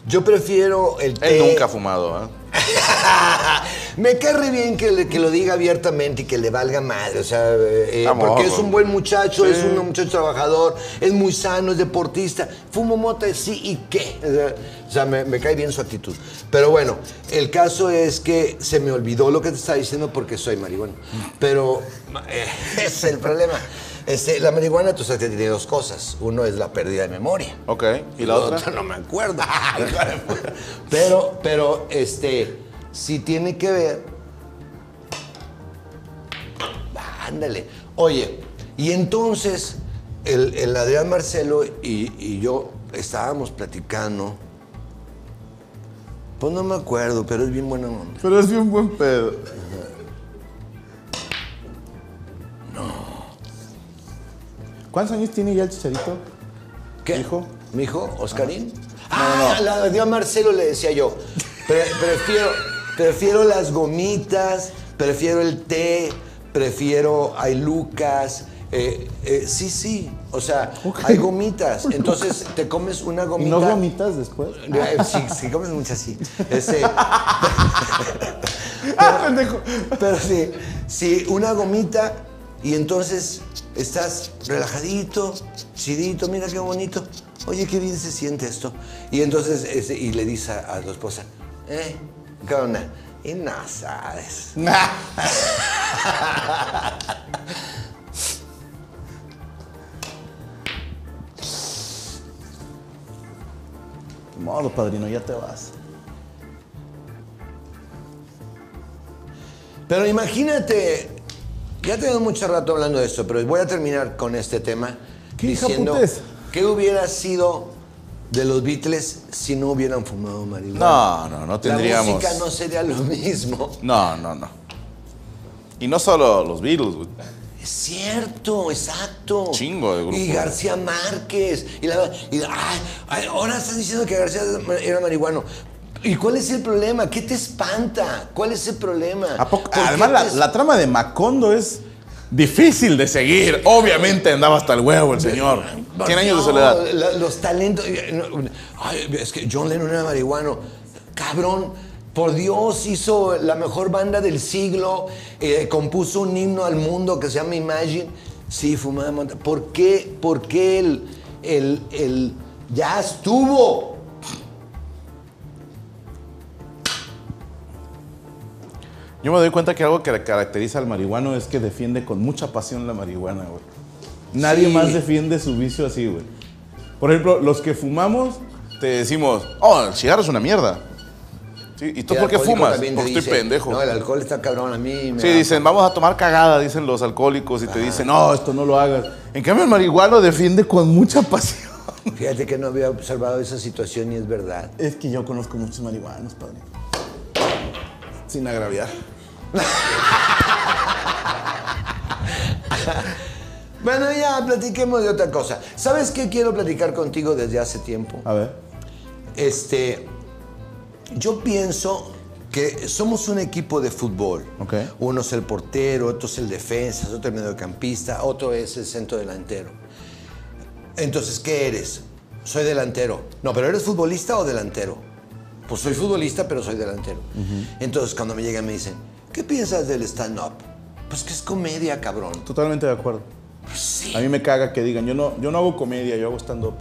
yo prefiero el té. Él nunca ha fumado, ¿ah? Me cae re bien que, le- que lo diga abiertamente y que le valga madre, o sea, eh, Amor, porque es un buen muchacho, es Sí. un muchacho trabajador, es muy sano, es deportista, fumo mota, sí, ¿y qué? O sea, me, me cae bien su actitud. Pero bueno, el caso es que se me olvidó lo que te estaba diciendo porque soy marihuana. Pero eh, es el problema. Este, la marihuana, tú sabes que tiene dos cosas. Uno es la pérdida de memoria. Ok. ¿Y la otra? no me acuerdo. pero, pero, este, si tiene que ver. Ándale. Oye, y entonces el, el Adrián Marcelo y, y yo estábamos platicando. Pues no me acuerdo, pero es bien buena onda. Pero es bien buen pedo. No. ¿Cuántos años tiene ya el chicharito? ¿Qué? ¿Hijo? ¿Mi hijo? ¿Oscarín? No, Ah, no. la Adrián Marcelo le decía yo. Pre- prefiero, prefiero las gomitas, prefiero el té, prefiero hay lucas. eh, eh, sí, sí. O sea, hay gomitas. Entonces te comes una ¿Y gomita. no vomitas después? Eh, Sí, sí, comes muchas, sí. Este, ¡Ah, pendejo! pero sí, sí, una gomita y entonces estás relajadito, chidito, mira qué bonito. Oye, qué bien se siente esto. Y entonces y le dice a, a tu esposa, ¿eh? ¿Qué onda? Y no sabes. Modo, padrino, ya te vas. Pero imagínate, ya tengo mucho rato hablando de esto, pero voy a terminar con este tema ¿Qué diciendo qué hubiera sido de los Beatles si no hubieran fumado marihuana. No, no, no tendríamos. La música no sería lo mismo. No, no, no. Y no solo los Beatles, güey. Es cierto, exacto. Chingo de grupos. Y García Márquez. Y, la- y- ay, ay, ahora estás diciendo que García era marihuano. ¿Y cuál es el problema? ¿Qué te espanta? ¿Cuál es el problema? ¿A poco? ¿Por qué Además, la, trama de Macondo es difícil de seguir. Obviamente andaba hasta el huevo el señor. 100 años de No, soledad. la- los talentos. eh, ay, es que John Lennon era marihuano. Cabrón, por Dios, hizo la mejor banda del siglo. eh, compuso un himno al mundo que se llama Imagine. Sí, fumaba ¿Por qué? ¿Por qué el, el, el ya estuvo? Yo me doy cuenta que algo que caracteriza al marihuano es que defiende con mucha pasión la marihuana, güey. Nadie Sí. más defiende su vicio así, güey. Por ejemplo, los que fumamos, te decimos, oh, el cigarro es una mierda. ¿Sí? ¿Y tú por qué fumas? Porque estoy pendejo. No, el alcohol está cabrón a mí. Sí, da- dicen, vamos a tomar cagada, dicen los alcohólicos, y te dicen, no, esto no lo hagas. En cambio, el marihuano defiende con mucha pasión. Fíjate que no había observado esa situación y es verdad. Es que yo conozco muchos marihuanos, padre. Sin agraviar. Bueno, ya platiquemos de otra cosa. ¿Sabes qué quiero platicar contigo desde hace tiempo? A ver. Este, yo pienso que somos un equipo de fútbol. Ok. Uno es el portero, otro es el defensa, otro el mediocampista, otro es el centro delantero. Entonces, ¿qué eres? Soy delantero. No, pero ¿eres futbolista o delantero? Pues soy futbolista, pero soy delantero. Entonces, cuando me llegan me dicen, ¿qué piensas del stand-up? Pues que es comedia, cabrón. Totalmente de acuerdo. Sí. A mí me caga que digan, yo no, yo no hago comedia, yo hago stand-up.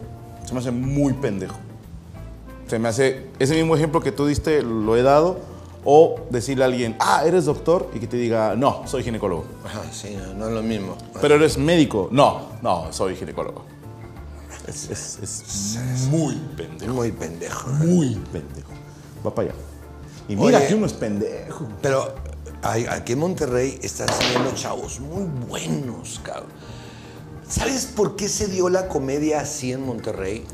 Se me hace muy pendejo. Se me hace, ese mismo ejemplo que tú diste lo he dado, O decirle a alguien, ah, eres doctor, y que te diga, no, soy ginecólogo. Ajá, sí, no, no es lo mismo. Pero eres médico. No, no, soy ginecólogo. Es, es- es muy pendejo. Muy pendejo. Muy pendejo. Va para allá. Y mira Oye. que uno es pendejo. Pero aquí en Monterrey están saliendo chavos muy buenos, cabrón. ¿Sabes por qué se dio la comedia así en Monterrey?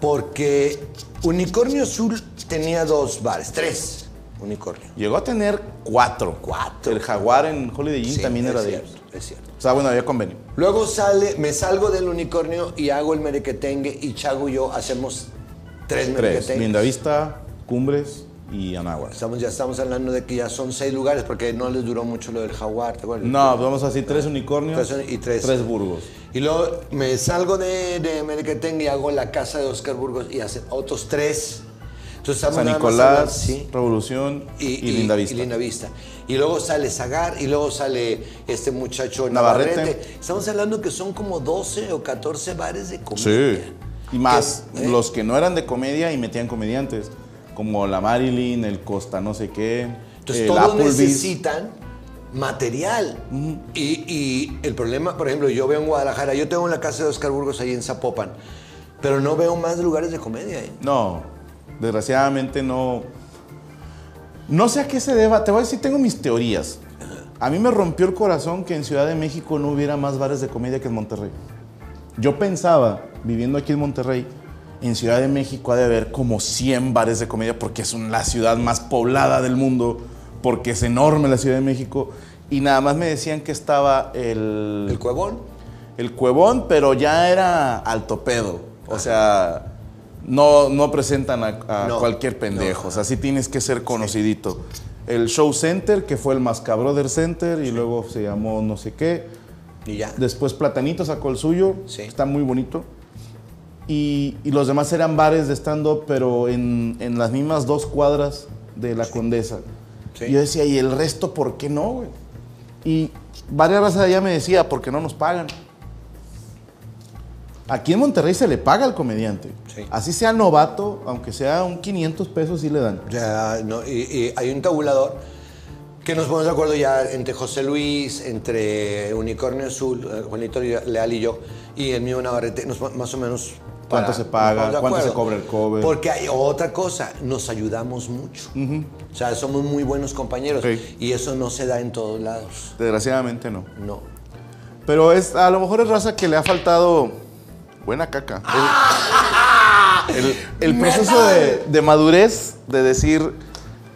Porque Unicornio Azul tenía dos bares, tres Unicornio. Llegó a tener cuatro. Cuatro. El jaguar en Holiday Inn Sí, también era de ellos. Es cierto. O sea, bueno, había convenio. Luego sale, me salgo del unicornio y hago el merequetengue y Chago y yo hacemos tres, Tres. merequetengues. Lindavista, Cumbres y Anáhuac. Estamos, ya estamos hablando de que ya son seis lugares porque no les duró mucho lo del jaguar, ¿te acuerdas? No, vamos a decir tres unicornios Tres y tres. tres burgos. Y luego me salgo de, de Merequetengue y hago la casa de Oscar Burgos y hacen otros tres. Entonces estamos San Nicolás, hablando- sí. Revolución y, y, y- Lindavista. y Lindavista. Y luego sale Zagar y luego sale este muchacho Navarrete. Navarrete. Estamos hablando que son como 12 o 14 bares de Sí. comedia. Y más. ¿Eh? los que no eran de comedia y metían comediantes, como la Marilyn, el Costa no sé qué, Entonces el todos Applebee's. necesitan material. y, y el problema, por ejemplo, yo veo en Guadalajara, yo tengo la casa de Oscar Burgos ahí en Zapopan, pero no veo más lugares de comedia. ¿eh? No, desgraciadamente no. No sé a qué se deba. Te voy a decir, tengo mis teorías. A mí me rompió el corazón que en Ciudad de México no hubiera más bares de comedia que en Monterrey. Yo pensaba, viviendo aquí en Monterrey, en Ciudad de México ha de haber como 100 bares de comedia porque es la ciudad más poblada del mundo, porque es enorme la Ciudad de México. Y nada más me decían que estaba el, El Cuevón. el cuevón, pero ya era alto pedo. O sea, no, no presentan a, a No, cualquier pendejo. O sea, sí tienes que ser conocidito. El Show Center, que fue el Mascabrother Center, y luego se llamó no sé qué. Y ya. Después Platanito sacó el suyo. Sí. Está muy bonito. Y, y los demás eran bares de stand-up, pero en, en las mismas dos cuadras de la Condesa. Sí. Y yo decía, ¿y el resto por qué no, güey? Y varias razas allá me decía, ¿por qué no nos pagan? Aquí en Monterrey se le paga al comediante. Sí. Así sea novato, aunque sea un 500 pesos, sí le dan. Ya, no, y, y hay un tabulador que nos ponemos de acuerdo ya entre José Luis, entre Unicornio Azul, eh, Juanito Leal y yo, y el mío Navarrete, nos, más o menos... ¿Cuánto se paga? ¿Cuánto se cobra el cover? Porque hay otra cosa, nos ayudamos mucho. O sea, somos muy buenos compañeros. Sí. Y eso no se da en todos lados. Desgraciadamente no. No. Pero es, a lo mejor es raza que le ha faltado buena caca. El, el- el proceso de, de madurez de decir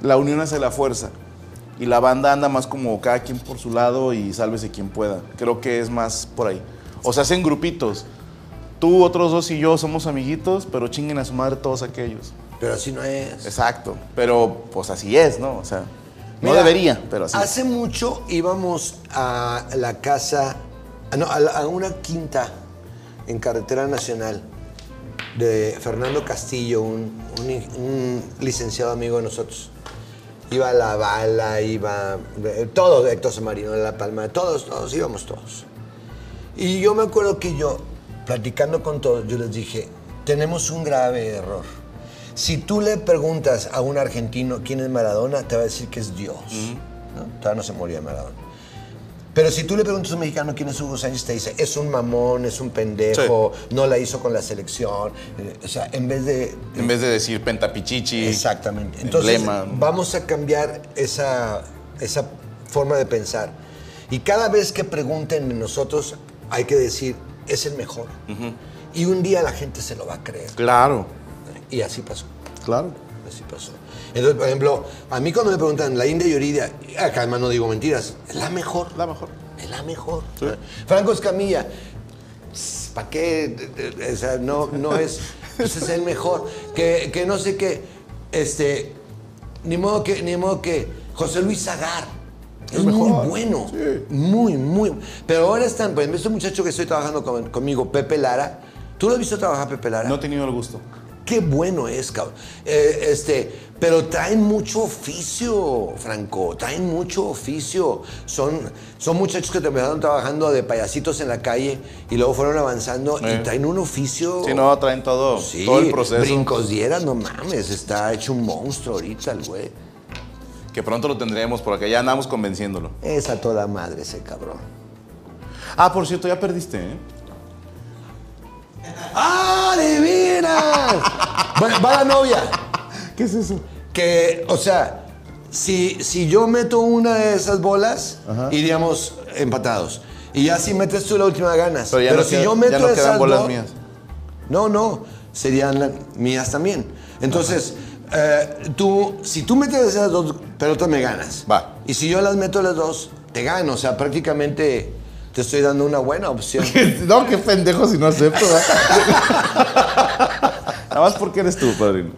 la unión hace la fuerza. Y la banda anda más como cada quien por su lado y sálvese quien pueda. Creo que es más por ahí. O se hacen grupitos. Tú, otros dos y yo somos amiguitos, pero chinguen a su madre todos aquellos. Pero así no es. Exacto. Pero pues así es, ¿no? O sea, no debería, pero así. Hace mucho íbamos a la casa, ah, no, a, la- a una quinta en Carretera Nacional de Fernando Castillo, un, un- un licenciado amigo de nosotros. Iba La Bala, iba todos, Héctor Samarino de La Palma, todos, todos, íbamos todos. Y yo me acuerdo que yo, platicando con todos, yo les dije, tenemos un grave error. Si tú le preguntas a un argentino quién es Maradona, te va a decir que es Dios. ¿no? Todavía no se moría Maradona. Pero si tú le preguntas a un mexicano quién es Hugo Sánchez, te dice, es un mamón, es un pendejo, no la hizo con la selección. Eh, O sea, en vez de... En vez de decir pentapichichi. Exactamente. Entonces, emblema. vamos a cambiar esa, esa forma de pensar. Y cada vez que pregunten de nosotros, hay que decir, es el mejor. Y un día la gente se lo va a creer. Claro, Y así pasó. claro. Así pasó. Entonces, por ejemplo, a mí cuando me preguntan la India Yuridia, acá además no digo mentiras, es la mejor. La mejor. Es la mejor. Franco Escamilla, ¿para qué? O sea, no, no es. Ese es el mejor. Que, que no sé qué. Este. Ni modo que, ni modo que. José Luis Zagar. Es muy mejor. bueno. Sí. Muy, muy. Pero ahora están, por ejemplo, este muchacho que estoy trabajando con- conmigo, Pepe Lara. ¿Tú lo has visto trabajar, Pepe Lara? No he tenido el gusto. Qué bueno es, cabrón. Eh, este, pero traen mucho oficio, Franco. Traen mucho oficio. Son, son muchachos que empezaron trabajando de payasitos en la calle y luego fueron avanzando y traen un oficio. Sí, no, traen todo, Sí, todo el proceso. Brincos dieras, no mames. Está hecho un monstruo ahorita el güey. Que pronto lo tendremos, por acá ya andamos convenciéndolo. Es a toda madre ese cabrón. Ah, por cierto, ya perdiste, ¿eh? ¡Ah, de veras! va, va la novia. ¿Qué es eso? Que, o sea, si, si yo meto una de esas bolas, Ajá. iríamos empatados. Y ya si metes tú la última ganas. Pero ya no si queda- yo ya meto no quedan esas bolas mías. No, no, serían mías también. Entonces, eh, tú, si tú metes esas dos pelotas, me ganas. Va. Y si yo las meto las dos, te gano. O sea, prácticamente te estoy dando una buena opción. no, qué pendejo si no acepto. ¿verdad? Nada más porque eres tú, padrino.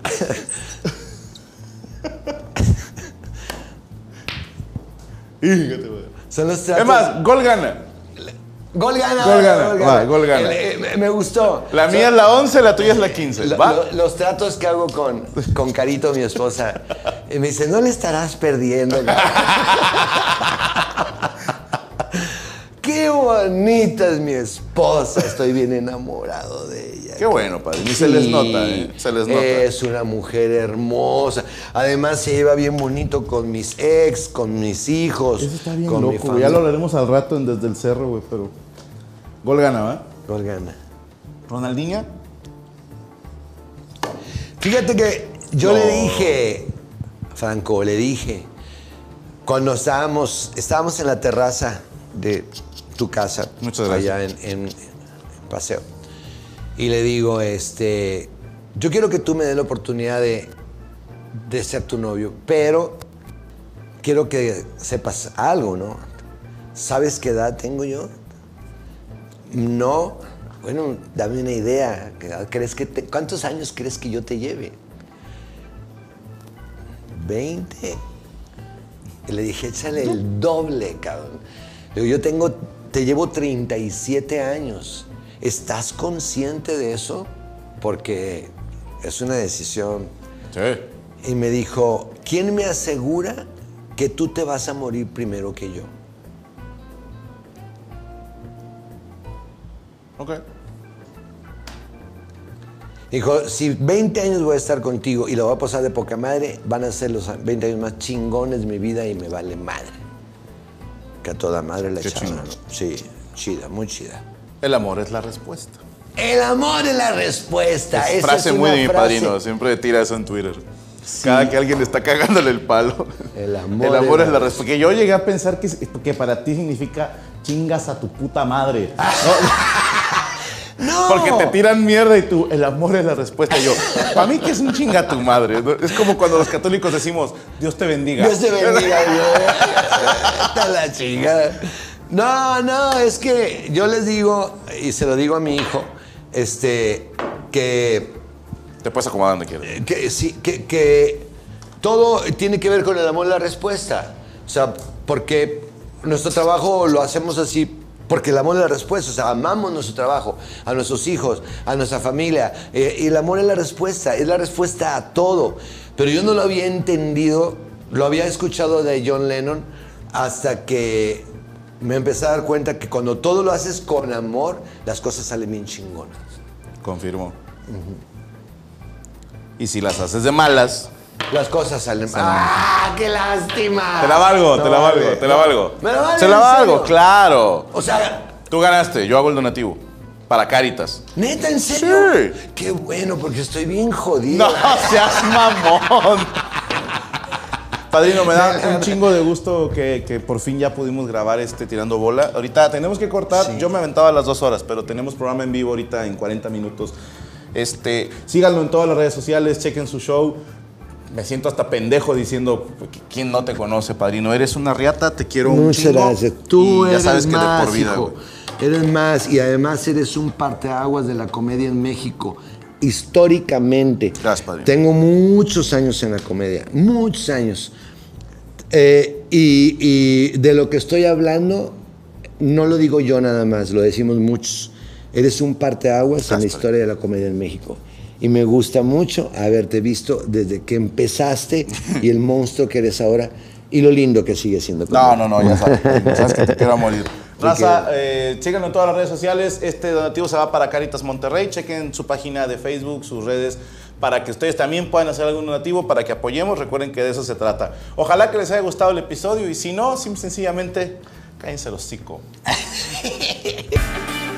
Son los tratos. Es más, gol gana. Gol gana. Gol gana, va, gol gana. Eh, eh, me- gustó. La mía es la 11, la tuya es la 15. Lo- ¿Va? lo- los tratos que hago con, con Carito, mi esposa, y me dice, no le estarás perdiendo. cabrón?" Qué bonita es mi esposa, estoy bien enamorado de. Qué bueno, padre. Y se les nota, ¿eh? Se les nota. Es una mujer hermosa. Además se lleva bien bonito con mis ex, con mis hijos. Eso está bien con mi loco, güey. Ya lo hablaremos al rato en Desde el Cerro, güey, pero... Gol gana, ¿va? Gol gana. Ronaldinho. Fíjate que yo No. le dije, Franco, le dije, cuando estábamos, estábamos en la terraza de tu casa, Muchas gracias. allá en, en- en Paseo, y le digo, este, yo quiero que tú me des la oportunidad de, de ser tu novio, pero quiero que sepas algo, ¿no? ¿Sabes qué edad tengo yo? No. Bueno, dame una idea. ¿Crees que ¿Cuántos años crees que yo te lleve? ¿20? Y le dije, échale el doble, cabrón. Yo tengo, te llevo 37 años. ¿Estás consciente de eso? Porque es una decisión. Sí. Y me dijo, ¿quién me asegura que tú te vas a morir primero que yo? Ok. Dijo, si 20 años voy a estar contigo y lo voy a pasar de poca madre, van a ser los 20 años más chingones de mi vida y me vale madre. Que a toda madre la Qué. Sí, chida, muy chida. El amor es la respuesta. El amor es la respuesta. Es Esa frase es muy de mi frase- padrino. Siempre tira eso en Twitter. Cada que alguien está cagándole el palo. El amor El amor es la la respuesta. Porque yo llegué a pensar que, que para ti significa chingas a tu puta madre. ¡No! Porque te tiran mierda y tú, el amor es la respuesta. Y yo, para mí que es un chinga a tu madre. Es como cuando los católicos decimos, Dios te bendiga. Dios te bendiga, güey. Está la chingada. No, no, es que yo les digo, y se lo digo a mi hijo, este, que Te puedes acomodar donde quieras. que, sí, que, que todo tiene que ver con el amor y la respuesta. O sea, porque nuestro trabajo lo hacemos así porque el amor es la respuesta. O sea, amamos nuestro trabajo, a nuestros hijos, a nuestra familia. eh, y el amor es la respuesta, es la respuesta a todo. Pero yo no lo había entendido, lo había escuchado de John Lennon hasta que me empecé a dar cuenta que cuando todo lo haces con amor, las cosas salen bien chingonas. Confirmo. Y si las haces de malas, Las cosas salen. ¡Ah, qué lástima! te la valgo, te la vale. valgo, te la valgo. ¿Me la vale, Se la valgo, serio? claro. O sea, Tú ganaste, yo hago el donativo. Para Caritas. neta, ¿en serio? Sí. Qué bueno, porque estoy bien jodido. No seas mamón. Padrino, me da un chingo de gusto que, que por fin ya pudimos grabar este Tirando Bola. Ahorita tenemos que cortar, Sí. yo me aventaba las dos horas, pero tenemos programa en vivo ahorita en 40 minutos. Este, síganlo en todas las redes sociales, chequen su show. Me siento hasta pendejo diciendo, ¿quién no te conoce, padrino? Eres una riata, te quiero un Muchas chingo. gracias. Tú y eres ya sabes que más, de por vida, hijo. Eres más y además eres un parteaguas de la comedia en México. Históricamente. Gracias. Tengo muchos años en la comedia, muchos años. Eh, y, y de lo que estoy hablando, no lo digo yo nada más, lo decimos muchos. Eres un parteaguas en la historia de la comedia en México. Y me gusta mucho haberte visto desde que empezaste y el monstruo que eres ahora y lo lindo que sigue siendo. No, no, no, ya sabes. Sabes que te quiero morir. Raza, eh, síganlo en todas las redes sociales. Este donativo se va para Caritas Monterrey. Chequen su página de Facebook, sus redes, para que ustedes también puedan hacer algún donativo, para que apoyemos. Recuerden que de eso se trata. Ojalá que les haya gustado el episodio y si no, sencillamente cállense los hocico.